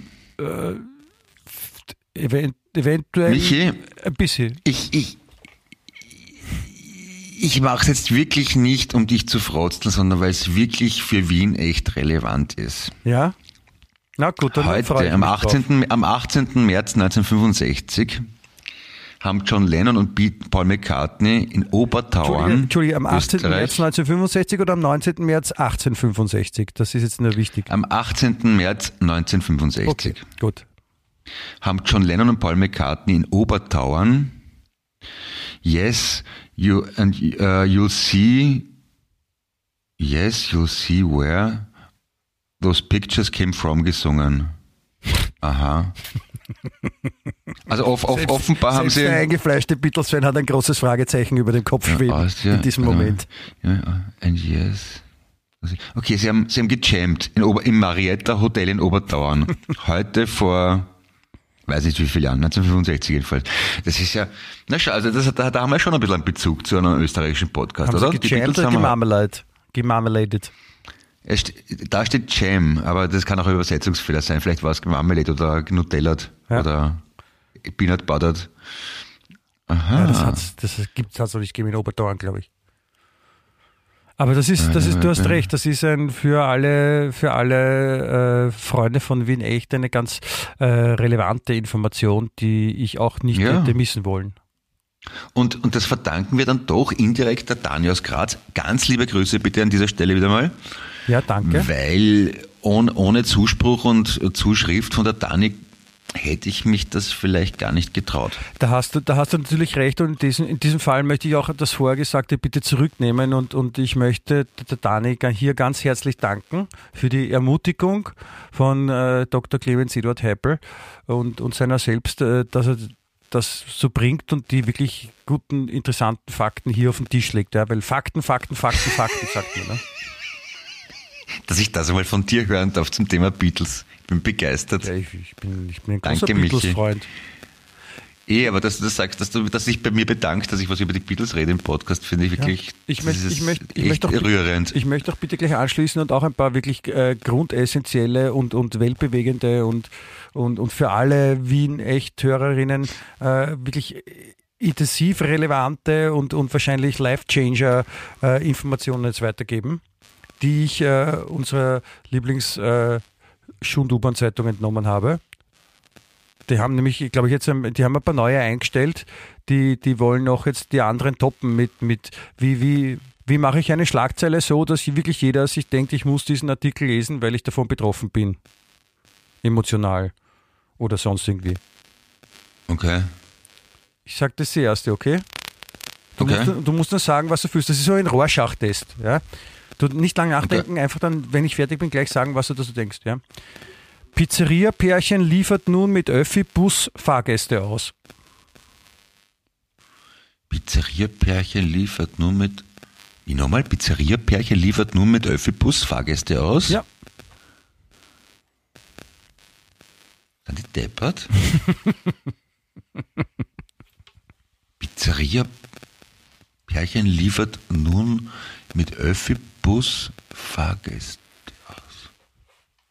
Event, eventuell Michi? ein bisschen. Ich, ich, ich mache es jetzt wirklich nicht, um dich zu frotzeln, sondern weil es wirklich für Wien echt relevant ist. Ja? Na gut, dann Heute, am mich drauf. 18. am 18. März 1965, haben John Lennon und Paul McCartney in Obertauern, Entschuldige, Entschuldige, am 18. Österreich, März 1965 oder am 19. März 1865? Das ist jetzt nur wichtig. am 18. März 1965 Okay, gut. haben John Lennon und Paul McCartney in Obertauern Yes, you and uh, you'll see Yes, you'll see where those pictures came from gesungen. Aha. [LAUGHS] Also off, off, offenbar haben Selbst sie der eingefleischte Beatles-Fan hat ein großes Fragezeichen über dem Kopf schweben Austria, in diesem warte mal. Moment. Ja, and yes. Okay, sie haben, sie haben gejammt in Ober, im Marietta Hotel in Obertauern. [LAUGHS] Heute vor, weiß nicht wie viele Jahren, 1965 jedenfalls. Das ist ja, na schau, also das, da, da haben wir schon ein bisschen einen Bezug zu einem österreichischen Podcast, Haben oder? sie Die gejammt Beatles oder haben wir- gemarmalade? Gemarmalated. es ste- da steht Jam, aber das kann auch ein Übersetzungsfehler sein. Vielleicht war es Marmelade oder Nutellert Ja. oder Peanut Buttered. Aha. Ja, das, hat's, das gibt es nicht gegeben in Obertauern, glaube ich. Aber das ist, das ist, du hast recht, das ist ein für alle, für alle äh, Freunde von Wien echt eine ganz äh, relevante Information, die ich auch nicht Ja. hätte missen wollen. Und, und das verdanken wir dann doch indirekt der Dani aus Graz. Ganz liebe Grüße bitte an dieser Stelle wieder mal. Ja, danke. Weil ohne, ohne Zuspruch und Zuschrift von der Dani hätte ich mich das vielleicht gar nicht getraut. Da hast du, da hast du natürlich recht und in diesem, in diesem Fall möchte ich auch das Vorgesagte bitte zurücknehmen und, und ich möchte der Dani hier ganz herzlich danken für die Ermutigung von äh, Dr. Clemens Eduard Heppel und, und seiner selbst, äh, dass er das so bringt und die wirklich guten, interessanten Fakten hier auf den Tisch legt. Ja, weil Fakten, Fakten, Fakten, Fakten, sagt man. Ne? Dass ich das einmal von dir hören darf zum Thema Beatles. Ich bin begeistert. Ja, ich, ich, bin, ich bin ein großer. Beatles-Freund. Eh, aber dass du das sagst, dass du dass sich bei mir bedankst, dass ich was über die Beatles rede im Podcast, finde ich wirklich Ich ist ich möchte, ich echt möchte auch, rührend. Ich möchte auch bitte gleich anschließen und auch ein paar wirklich äh, grundessentielle und, und weltbewegende und, und, und für alle Wien-Echt-Hörerinnen äh, wirklich intensiv relevante und, und wahrscheinlich Life-Changer-Informationen jetzt weitergeben, die ich äh, unserer lieblings äh, Schund-U-Bahn-Zeitung entnommen habe. Die haben nämlich, glaube ich, jetzt die haben ein paar neue eingestellt, die, die wollen auch jetzt die anderen toppen mit, mit wie, wie, wie mache ich eine Schlagzeile so, dass wirklich jeder sich denkt, ich muss diesen Artikel lesen, weil ich davon betroffen bin. Emotional. Oder sonst irgendwie. Okay. Ich sage das die erste, okay? Du, Okay. musst, du musst nur sagen, was du fühlst. Das ist so ein Rorschach-Test. Ja? Du nicht lange nachdenken, einfach dann, wenn ich fertig bin, gleich sagen, was du dazu denkst. Ja? Pizzeria-Pärchen liefert nun mit Öffi-Bus Fahrgäste aus. Pizzeria-Pärchen liefert nun mit. Wie nochmal? Pizzeria-Pärchen liefert nun mit Öffi-Bus Fahrgäste aus? Ja. Sind die deppert? [LAUGHS] Pizzeria-Pärchen liefert nun mit Öffi-Bus Fahrgäste aus.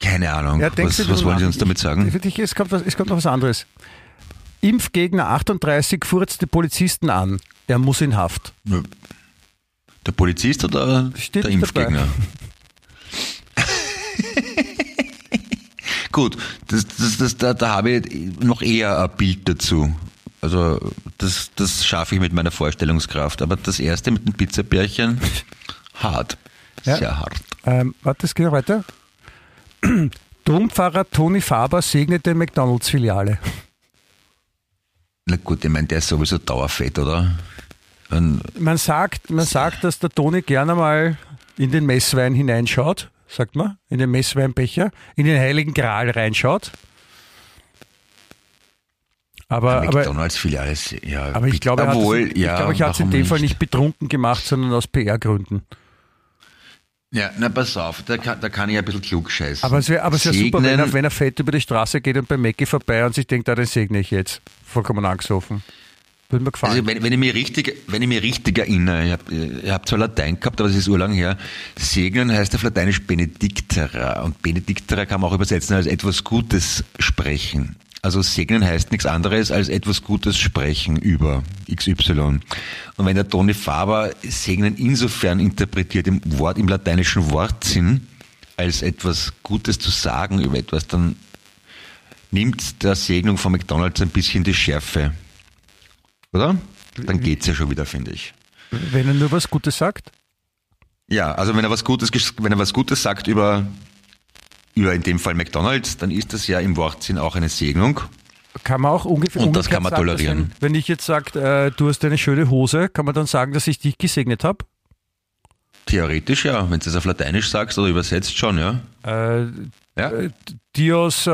Keine Ahnung. Ja, was du was wollen Sie uns damit sagen? Ich, ich, es, kommt was, es kommt noch was anderes. Impfgegner 38 furzte Polizisten an. Er muss in Haft. Der Polizist oder Steht der. Impfgegner? [LAUGHS] Gut, das, das, das, da, da habe ich noch eher ein Bild dazu. Also das, das schaffe ich mit meiner Vorstellungskraft. Aber das erste mit dem Pizzabärchen, [LAUGHS] hart. Ja. Sehr hart. Ähm, warte, es geht noch weiter. [CLEARS THROAT] Dompfarrer Toni Faber segnete McDonalds-Filiale. Na gut, ich meine, der ist sowieso dauerfett, oder? Und Man sagt, man sagt, dass der Toni gerne mal in den Messwein hineinschaut, sagt man, in den Messweinbecher, in den Heiligen Gral reinschaut. Aber, McDonalds-Filiale, ja. aber ich glaube, er hat Jawohl, es- ich, ja, glaube, ich hat es in dem Fall nicht betrunken gemacht, sondern aus PR-Gründen. Ja, na pass auf, da kann, da kann ich ein bisschen klug scheißen. Aber es wäre wär super, wenn er, wenn er fett über die Straße geht und bei Mackie vorbei und sich denkt, ah, den segne ich jetzt. Vollkommen angesoffen. Würde mir gefallen. Also wenn, wenn, ich mich richtig, wenn ich mich richtig erinnere, ich habe hab zwar Latein gehabt, aber es ist urlang her, segnen heißt auf Lateinisch benedictera und benedictera kann man auch übersetzen als etwas Gutes sprechen. Also segnen heißt nichts anderes als etwas Gutes sprechen über XY. Und wenn der Toni Faber segnen insofern interpretiert im Wort, im lateinischen Wortsinn, als etwas Gutes zu sagen über etwas, dann nimmt der Segnung von McDonalds ein bisschen die Schärfe. Oder? Dann geht's ja schon wieder, finde ich. wenn er nur was Gutes sagt. Ja, also wenn er was Gutes, wenn er was Gutes sagt über, über in dem Fall McDonalds, dann ist das ja im Wortsinn auch eine Segnung. Kann man auch ungefähr Und das kann man sagen, tolerieren. Wenn, wenn ich jetzt sage, äh, du hast eine schöne Hose, kann man dann sagen, dass ich dich gesegnet habe? Theoretisch ja, wenn du es auf Lateinisch sagst oder übersetzt schon, ja. Äh, Ja, äh, Dios äh,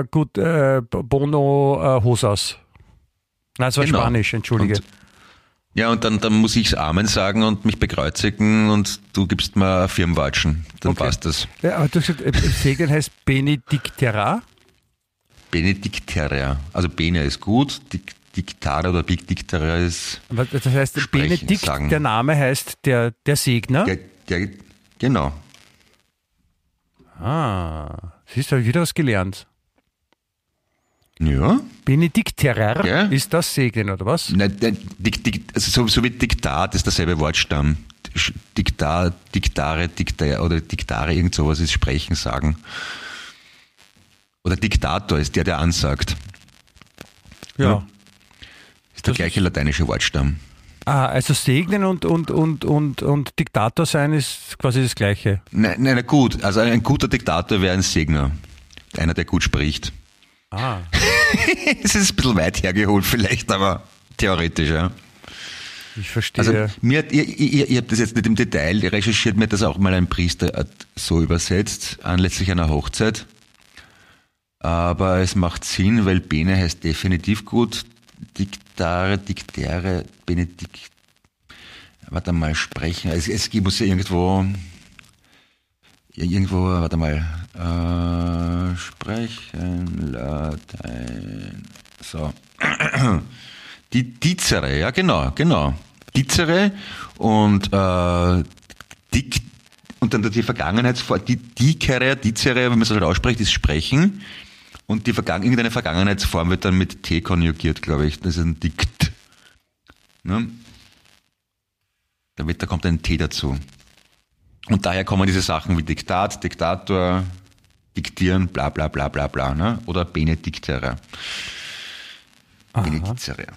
äh, gut, äh, Bono Hosas. Nein, das war Genau. Spanisch, entschuldige. Und- ja und dann, dann muss ich's Amen sagen und mich bekreuzigen und du gibst mir Firmenwatschen. Dann Okay. passt das. ja, aber du hast gesagt, Segnen heißt Benedictera. Benedicteria. Also Bene ist gut, Dik- Diktare oder Benedicteria ist Aber Das heißt, Sprechen, Benedikt, sagen. der Name heißt der, der Segner. der, der, genau. ah, siehst du, habe ich wieder was gelernt. Ja. Benedikterer Ja. ist das Segnen, oder was? Nein, nein, Dik, Dik, also so, so wie Diktat ist derselbe Wortstamm. Diktat, Diktare, Diktar oder Diktare, irgend sowas ist Sprechen, Sagen. Oder Diktator ist der, der ansagt. Ja. Ist der Das gleiche lateinische Wortstamm. Ah, also Segnen und, und, und, und, und Diktator sein ist quasi das Gleiche. Nein, nein, gut. Also ein guter Diktator wäre ein Segner. Einer, der gut spricht. Ah. [LAUGHS] Es ist ein bisschen weit hergeholt vielleicht, aber theoretisch, ja. Ich verstehe. Also mir hat, ihr, ihr, ihr habt das jetzt nicht im Detail recherchiert, mir hat das auch mal ein Priester so übersetzt, anlässlich einer Hochzeit. Aber es macht Sinn, weil Bene heißt definitiv gut. Diktare, Diktäre, Benedikt. Warte mal, sprechen. Es, es muss ja irgendwo. Ja, Irgendwo, warte mal. Äh, sprechen, Latein. So. [CLEARS THROAT] Die Dizere, ja genau, genau. Dizere und äh, Dik und dann die Vergangenheitsform, die Dikere, Dizere, wenn man es halt ausspricht, ist Sprechen. Und die Vergangen irgendeine Vergangenheitsform wird dann mit T konjugiert, glaube ich. Das ist ein Dikt. Ne? Da, da kommt ein T dazu. Und daher kommen diese Sachen wie Diktat, Diktator, Diktieren, bla bla bla bla bla. Ne? Oder Benediktere. Benediktere. Oder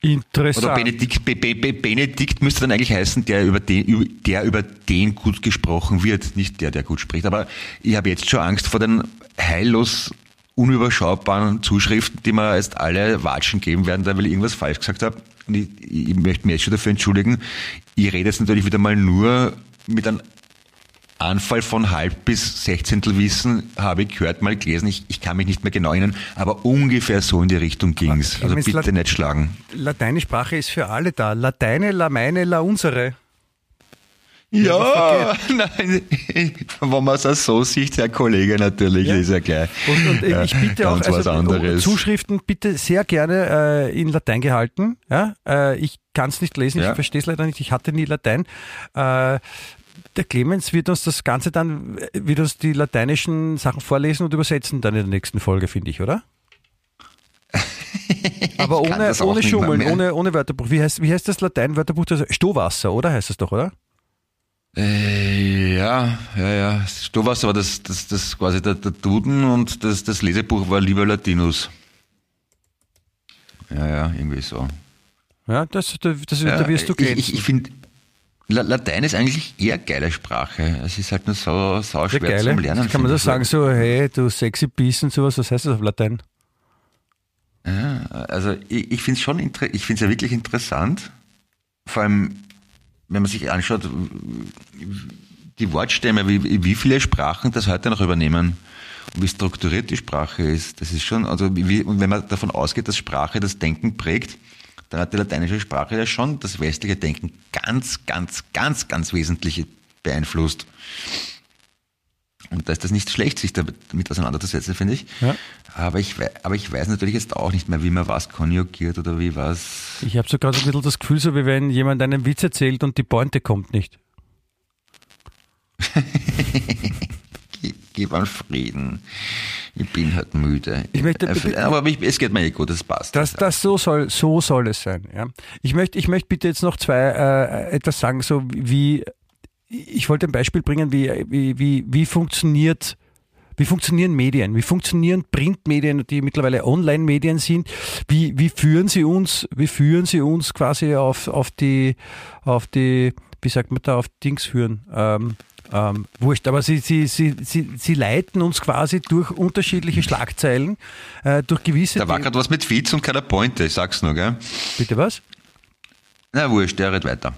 Interessant. Benedikt, Be, Be, Be, Benedikt müsste dann eigentlich heißen, der über, den, über- der über den gut gesprochen wird, nicht der, der gut spricht. Aber ich habe jetzt schon Angst vor den heillos unüberschaubaren Zuschriften, die mir jetzt alle Watschen geben werden, weil ich irgendwas falsch gesagt habe. und ich, ich möchte mich jetzt schon dafür entschuldigen, ich rede jetzt natürlich wieder mal nur mit einem Anfall von halb bis Sechzehntel Wissen habe ich gehört, mal gelesen. Ich, ich kann mich nicht mehr genau erinnern, aber ungefähr so in die Richtung ging's. Also Clemens, bitte Lat- nicht schlagen. Lateinsprache ist für alle da. Lateine, la meine, la unsere. Ja, [LAUGHS] nein, wenn man es so sieht, Herr Kollege, natürlich Ja. ist ja gleich. Und, und äh, ich Ja, bitte auch, ganz was also anderes. Zuschriften bitte sehr gerne äh, in Latein gehalten. Ja? Äh, ich kann es nicht lesen, Ja. ich verstehe es leider nicht, ich hatte nie Latein. Äh, der Clemens wird uns das Ganze dann, wird uns die lateinischen Sachen vorlesen und übersetzen dann in der nächsten Folge, finde ich, oder? [LAUGHS] Aber ohne, ohne Schummeln, ohne, ohne Wörterbuch. Wie heißt, wie heißt das Latein-Wörterbuch? Stohwasser, oder? Heißt das doch, oder? Äh, ja, ja, ja. Stohwasser war das, das, das quasi der, der Duden und das, das Lesebuch war Lieber Latinus. Ja, ja, irgendwie so. Ja, das, das, das, Ja, da wirst du ich glänzen. ich, ich finde, Latein ist eigentlich eher geile Sprache. Es ist halt nur so, so Sehr schwer geile. zum Lernen. Kann man das ich. sagen, so, hey, du sexy Biest und sowas, was heißt das auf Latein? Ja, also ich, ich finde es schon, ich finde es ja wirklich interessant. Vor allem, wenn man sich anschaut, die Wortstämme, wie, wie viele Sprachen das heute noch übernehmen und wie strukturiert die Sprache ist. Das ist schon, also wie, und wenn man davon ausgeht, dass Sprache das Denken prägt, dann hat die lateinische Sprache ja schon das westliche Denken ganz, ganz, ganz, ganz wesentlich beeinflusst. Und da ist das nicht schlecht, sich damit auseinanderzusetzen, finde ich. Ja. Aber, ich, aber ich weiß natürlich jetzt auch nicht mehr, wie man was konjugiert oder wie was. Ich habe so gerade ein bisschen das Gefühl, so wie wenn jemand einen Witz erzählt und die Pointe kommt nicht. [LAUGHS] Gib an Frieden. Ich bin halt müde. Ich möchte- Äh, aber ich, es geht mir eh gut, das passt. Das, das so soll, so soll es sein. Ja. Ich möchte, ich möchte bitte jetzt noch zwei äh, etwas sagen, so wie ich wollte ein Beispiel bringen, wie wie wie, wie funktioniert wie funktionieren Medien? Wie funktionieren Printmedien, die mittlerweile Online-Medien sind? Wie, wie führen sie uns, wie führen sie uns quasi auf, auf die, auf die, wie sagt man da, auf Dings führen? Ähm, ähm, wurscht, aber sie, sie, sie, sie, sie leiten uns quasi durch unterschiedliche Schlagzeilen, äh, durch gewisse. da war gerade was mit Witz und keiner Pointe, ich sag's nur, gell? Bitte was? Na wurscht, der redet weiter.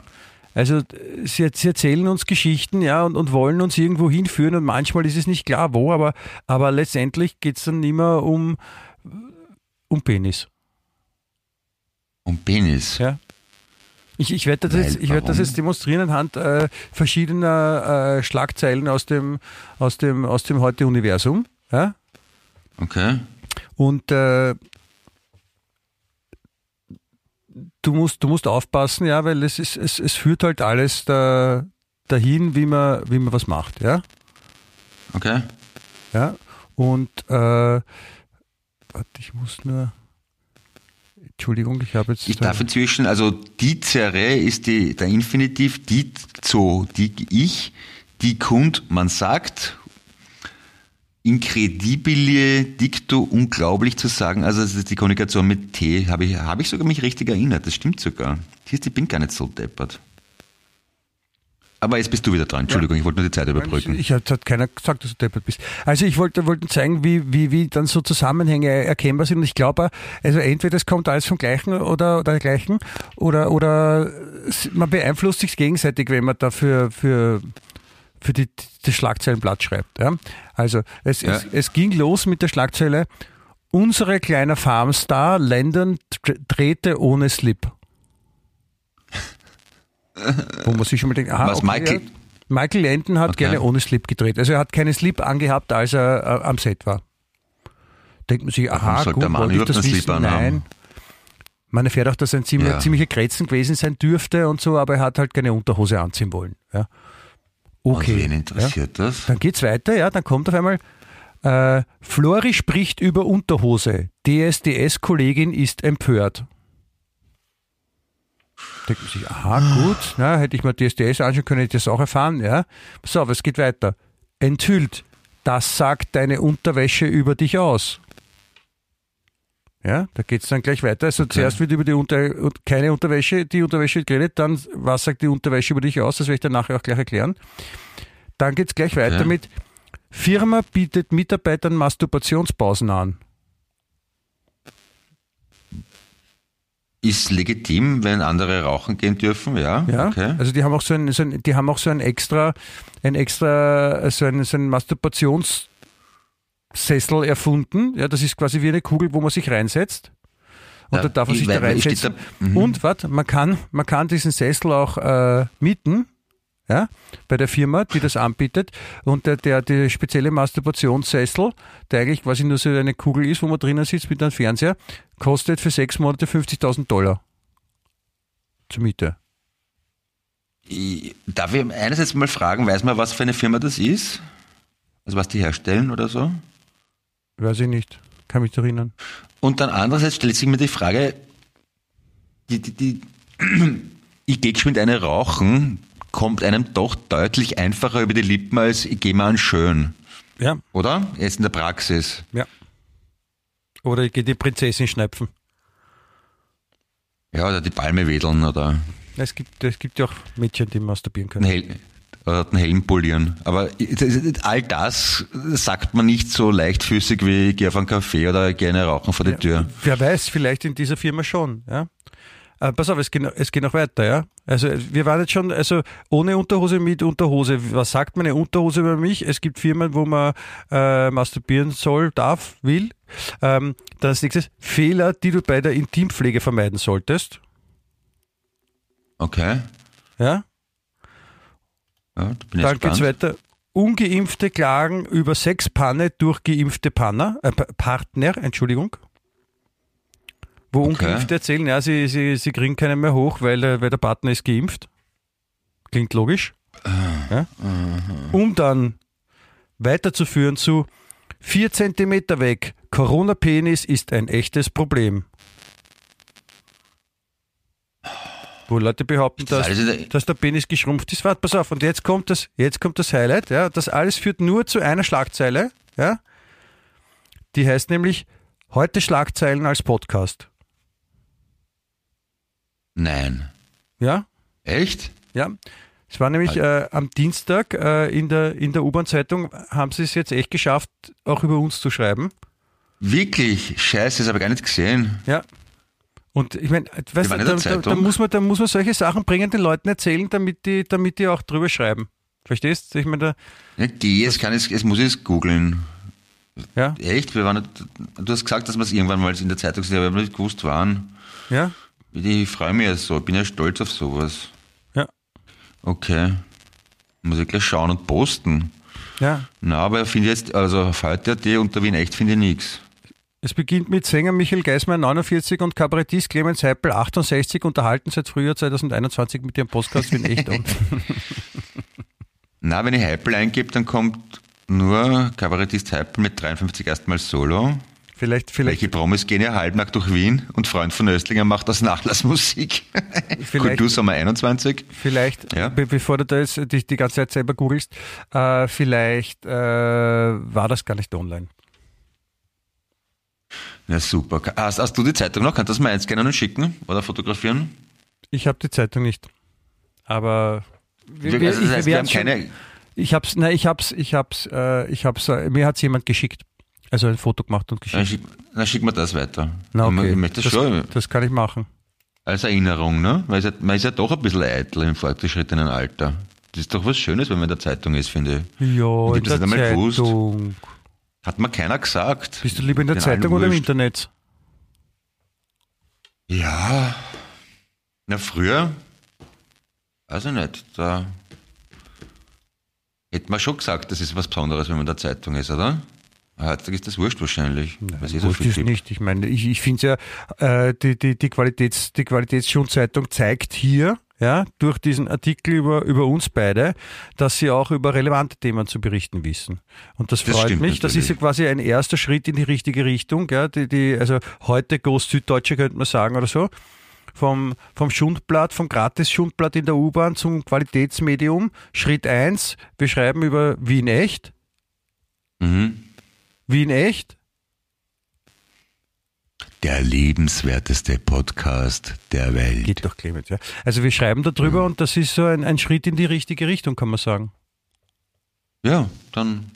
Also sie, sie erzählen uns Geschichten, ja, und, und wollen uns irgendwo hinführen und manchmal ist es nicht klar wo, aber, aber letztendlich geht es dann immer um, um Penis. Und Penis. Ja. Ich, ich werde das, jetzt, ich werd das jetzt demonstrieren anhand äh, verschiedener äh, Schlagzeilen aus dem, aus dem, aus dem Heute-Universum. Ja? Okay. Und äh, du musst, du musst aufpassen, ja, weil es ist, es, es führt halt alles da, dahin, wie man, wie man was macht, ja. Okay. Ja. Und äh, warte, ich muss nur. Entschuldigung, ich habe jetzt. Ich darf inzwischen, also dicere ist die, der Infinitiv, dizo, die ich, die kund, man sagt, incredibile, dicto, unglaublich zu sagen, also das ist die Kommunikation mit T, habe ich, habe ich sogar mich richtig erinnert, das stimmt sogar. Siehst, ich bin gar nicht so deppert. Aber jetzt bist du wieder dran, Entschuldigung, ich wollte nur die Zeit überbrücken. Ich, ich hat, keiner gesagt, dass du deppert bist. Also ich wollte, wollte zeigen, wie, wie, wie dann so Zusammenhänge erkennbar sind. Und ich glaube, also entweder es kommt alles vom Gleichen oder, oder Gleichen oder, oder man beeinflusst sich gegenseitig, wenn man dafür für, für die, das Schlagzeilenblatt schreibt. Ja? Also es, Ja. es, es ging los mit der Schlagzeile Unsere kleine Farmstar Landon dr- drehte ohne Slip. Wo man sich schon mal denkt, aha, Was, okay, Michael- ja. Michael Landon hat Okay. gerne ohne Slip gedreht. Also er hat keinen Slip angehabt, als er äh, am Set war. Denkt man sich, aha, gut, Mann wollte ich das wissen? Nein. Man erfährt auch, dass er ein ziemlich, Ja. ziemlicher Kretzen gewesen sein dürfte und so, aber er hat halt keine Unterhose anziehen wollen. Ja. Okay. Und wen ja. interessiert das? Dann geht's weiter, ja, dann kommt auf einmal äh, Flori spricht über Unterhose. DSDS-Kollegin ist empört. Denkt man sich, aha, gut, na, hätte ich mal DSDS anschauen können, hätte ich das auch erfahren, ja. Pass auf, es geht weiter. Enthüllt, das sagt deine Unterwäsche über dich aus. Ja, da geht's dann gleich weiter. Also zuerst wird über die Unter keine Unterwäsche, die Unterwäsche geredet, dann was sagt die Unterwäsche über dich aus, das werde ich dann nachher auch gleich erklären. Dann geht's gleich weiter Okay. mit Firma bietet Mitarbeitern Masturbationspausen an. Ist legitim, wenn andere rauchen gehen dürfen, ja. Ja, Okay. also die haben auch so ein, so ein, die haben auch so ein extra, ein extra, so ein, so ein Masturbationssessel erfunden. Ja, das ist quasi wie eine Kugel, wo man sich reinsetzt. Und Ja, da darf man ich- sich da weil steht reinsetzen. da- mhm. Und warte, man kann, man kann diesen Sessel auch äh, mieten. Ja, bei der Firma, die das anbietet. Und der, der, der spezielle Masturbationssessel, der eigentlich quasi nur so eine Kugel ist, wo man drinnen sitzt mit einem Fernseher, kostet für sechs Monate 50.000 Dollar. Zur Miete. Darf ich einerseits mal fragen, weiß man, was für eine Firma das ist? Also was die herstellen oder so? Weiß ich nicht. Kann mich erinnern. Und dann andererseits stellt sich mir die Frage, die, die, die, [CLEARS THROAT] ich gehe geschwind eine rauchen, kommt einem doch deutlich einfacher über die Lippen als ich gehe mal an schön, Ja, oder? Jetzt in der Praxis. ja. Oder ich gehe die Prinzessin schnäpfen. Ja, oder die Palme wedeln oder Es gibt, es gibt ja auch Mädchen, die masturbieren können. Hel oder den Helm polieren. Aber all das sagt man nicht so leichtfüßig wie ich gehe auf einen Kaffee oder eine rauchen vor die Tür. Wer weiß, vielleicht in dieser Firma schon. Ja? Äh, pass auf, es geht, noch- es geht noch weiter. Ja? Also wir waren jetzt schon, also ohne Unterhose, mit Unterhose. Was sagt meine Unterhose über mich? Es gibt Firmen, wo man äh, masturbieren soll, darf, will. Ähm, dann als nächstes Fehler, die du bei der Intimpflege vermeiden solltest. Okay. Ja? Ja, Dann geht's gespannt. weiter. Ungeimpfte klagen über Sexpanne durch geimpfte Panner, äh, Pa- Partner, Entschuldigung. Wo Okay. Ungeimpfte erzählen, ja, sie, sie, sie kriegen keinen mehr hoch, weil, der- weil der Partner ist geimpft. Klingt logisch. Ja? Um dann weiterzuführen zu vier Zentimeter weg. Corona-Penis ist ein echtes Problem. Wo Leute behaupten, Das dass, dass der Penis geschrumpft ist. Warte, pass auf. Und jetzt kommt das, jetzt kommt das Highlight. Ja, das alles führt nur zu einer Schlagzeile. Ja, die heißt nämlich heute Schlagzeilen als Podcast. Nein. Ja, Echt? ja. Es war nämlich äh, am Dienstag äh, in der, in der U-Bahn-Zeitung, haben sie es jetzt echt geschafft, auch über uns zu schreiben. Wirklich? Scheiße, das habe ich gar nicht gesehen. Ja. Und ich meine, weißt du, waren da, da, da, muss man, da muss man solche Sachen bringen, den Leuten erzählen, damit die, damit die auch drüber schreiben. Verstehst du? Ich meine, da, Ja, geh, jetzt kann ich, jetzt muss ich es googeln. ja, Echt? Wir waren nicht, du hast gesagt, dass wir es irgendwann mal in der Zeitung sehen, aber wir haben nicht gewusst, wann. ja, Ich freue mich ja so, ich bin ja stolz auf sowas. ja, Okay. Muss ich gleich schauen und posten. ja. Na, aber ich finde jetzt, also auf heute.at unter Wien echt finde ich nichts. Es beginnt mit Sänger Michael Geismar 49 und Kabarettist Clemens Heipel 68 unterhalten seit Frühjahr 2021 mit ihrem Podcast Wien echt und [LAUGHS] Na, wenn ich Heipel eingebe, dann kommt nur Kabarettist Heipel mit 53 erstmal Solo. Vielleicht, vielleicht, Welche Promis gehen ja halbnackt durch Wien und Freund von Östlinger macht das Nachlassmusik. [LAUGHS] Kultursommer 21. vielleicht, Ja. be bevor du da jetzt dich die ganze Zeit selber googelst, äh, vielleicht äh, war das gar nicht online. Ja, super. Hast, hast du die Zeitung noch? Kannst du das mal einscannen und schicken oder fotografieren? Ich habe die Zeitung nicht. Aber wir, Wir, also das heißt, wir haben schon- keine, Ich hab's, nein, ich hab's, ich hab's, äh, ich hab's, äh, mir hat's jemand geschickt. Also ein Foto gemacht und dann geschickt. schick, dann schick mir das weiter. Na, Ich- okay. Ich möchte das das, schon das kann ich machen. als Erinnerung, ne? Weil ja, man ist ja doch ein bisschen eitel im fortgeschrittenen Alter. Das ist doch was Schönes, wenn man in der Zeitung ist, finde ich. Ja, Ich in das der nicht einmal gewusst. Zeitung. Hat mir keiner gesagt. Bist du lieber in der Den Zeitung oder im. Internet? Ja. Na, früher, weiß ich nicht, da hätte man schon gesagt, das ist was Besonderes, wenn man in der Zeitung ist, oder? Heutzutage ist das wurscht wahrscheinlich. eh so Wurscht ist nicht. Ich meine, ich, ich finde ja, äh, die, die, die, Qualitäts, die Qualitätsschulzeitung zeigt hier, ja, durch diesen Artikel über, über uns beide, dass sie auch über relevante Themen zu berichten wissen. Und das Das freut mich. Das ist ja natürlich. quasi ein erster Schritt in die richtige Richtung. Ja, die, die, also heute Groß-Süddeutsche könnte man sagen oder so. Vom, vom Schundblatt, vom Gratis-Schundblatt in der U-Bahn zum Qualitätsmedium. Schritt eins: wir schreiben über Wien echt. Mhm. Wien echt. Der lebenswerteste Podcast der Welt. Geht doch, Clemens, ja. Also wir schreiben darüber und das ist so ein, ein Schritt in die richtige Richtung, kann man sagen. Ja, dann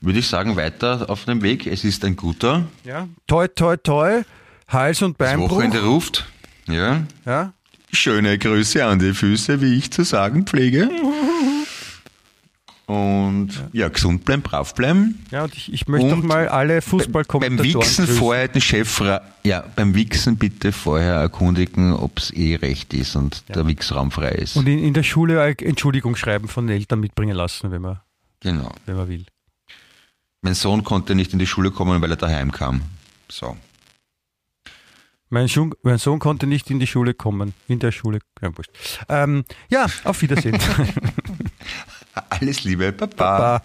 würde ich sagen, weiter auf dem Weg. Es ist ein guter. Ja. Toi, toi, toi, Hals- und Das Beinbruch. Wochenende ruft. Ja. Ja? Schöne Grüße an die Füße, wie ich zu sagen pflege. [LAUGHS] Und ja, gesund bleiben, brav bleiben. Ja, und ich, ich möchte Und doch mal alle Beim Fußballkommentatoren Wichsen grüßen. vorher den Chef, ja, beim Wichsen bitte vorher erkundigen, ob es eh recht ist und der Wichsraum frei ist. Und in, in der Schule Entschuldigung schreiben von den Eltern mitbringen lassen, wenn man, genau. wenn man will. Mein Sohn konnte nicht in die Schule kommen, weil er daheim kam. So. Mein, Schun- mein Sohn konnte nicht in die Schule kommen. In der Schule. Ja. Ähm, ja auf Wiedersehen. [LAUGHS] Alles Liebe, Papa. Baba.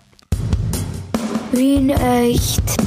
Wien echt.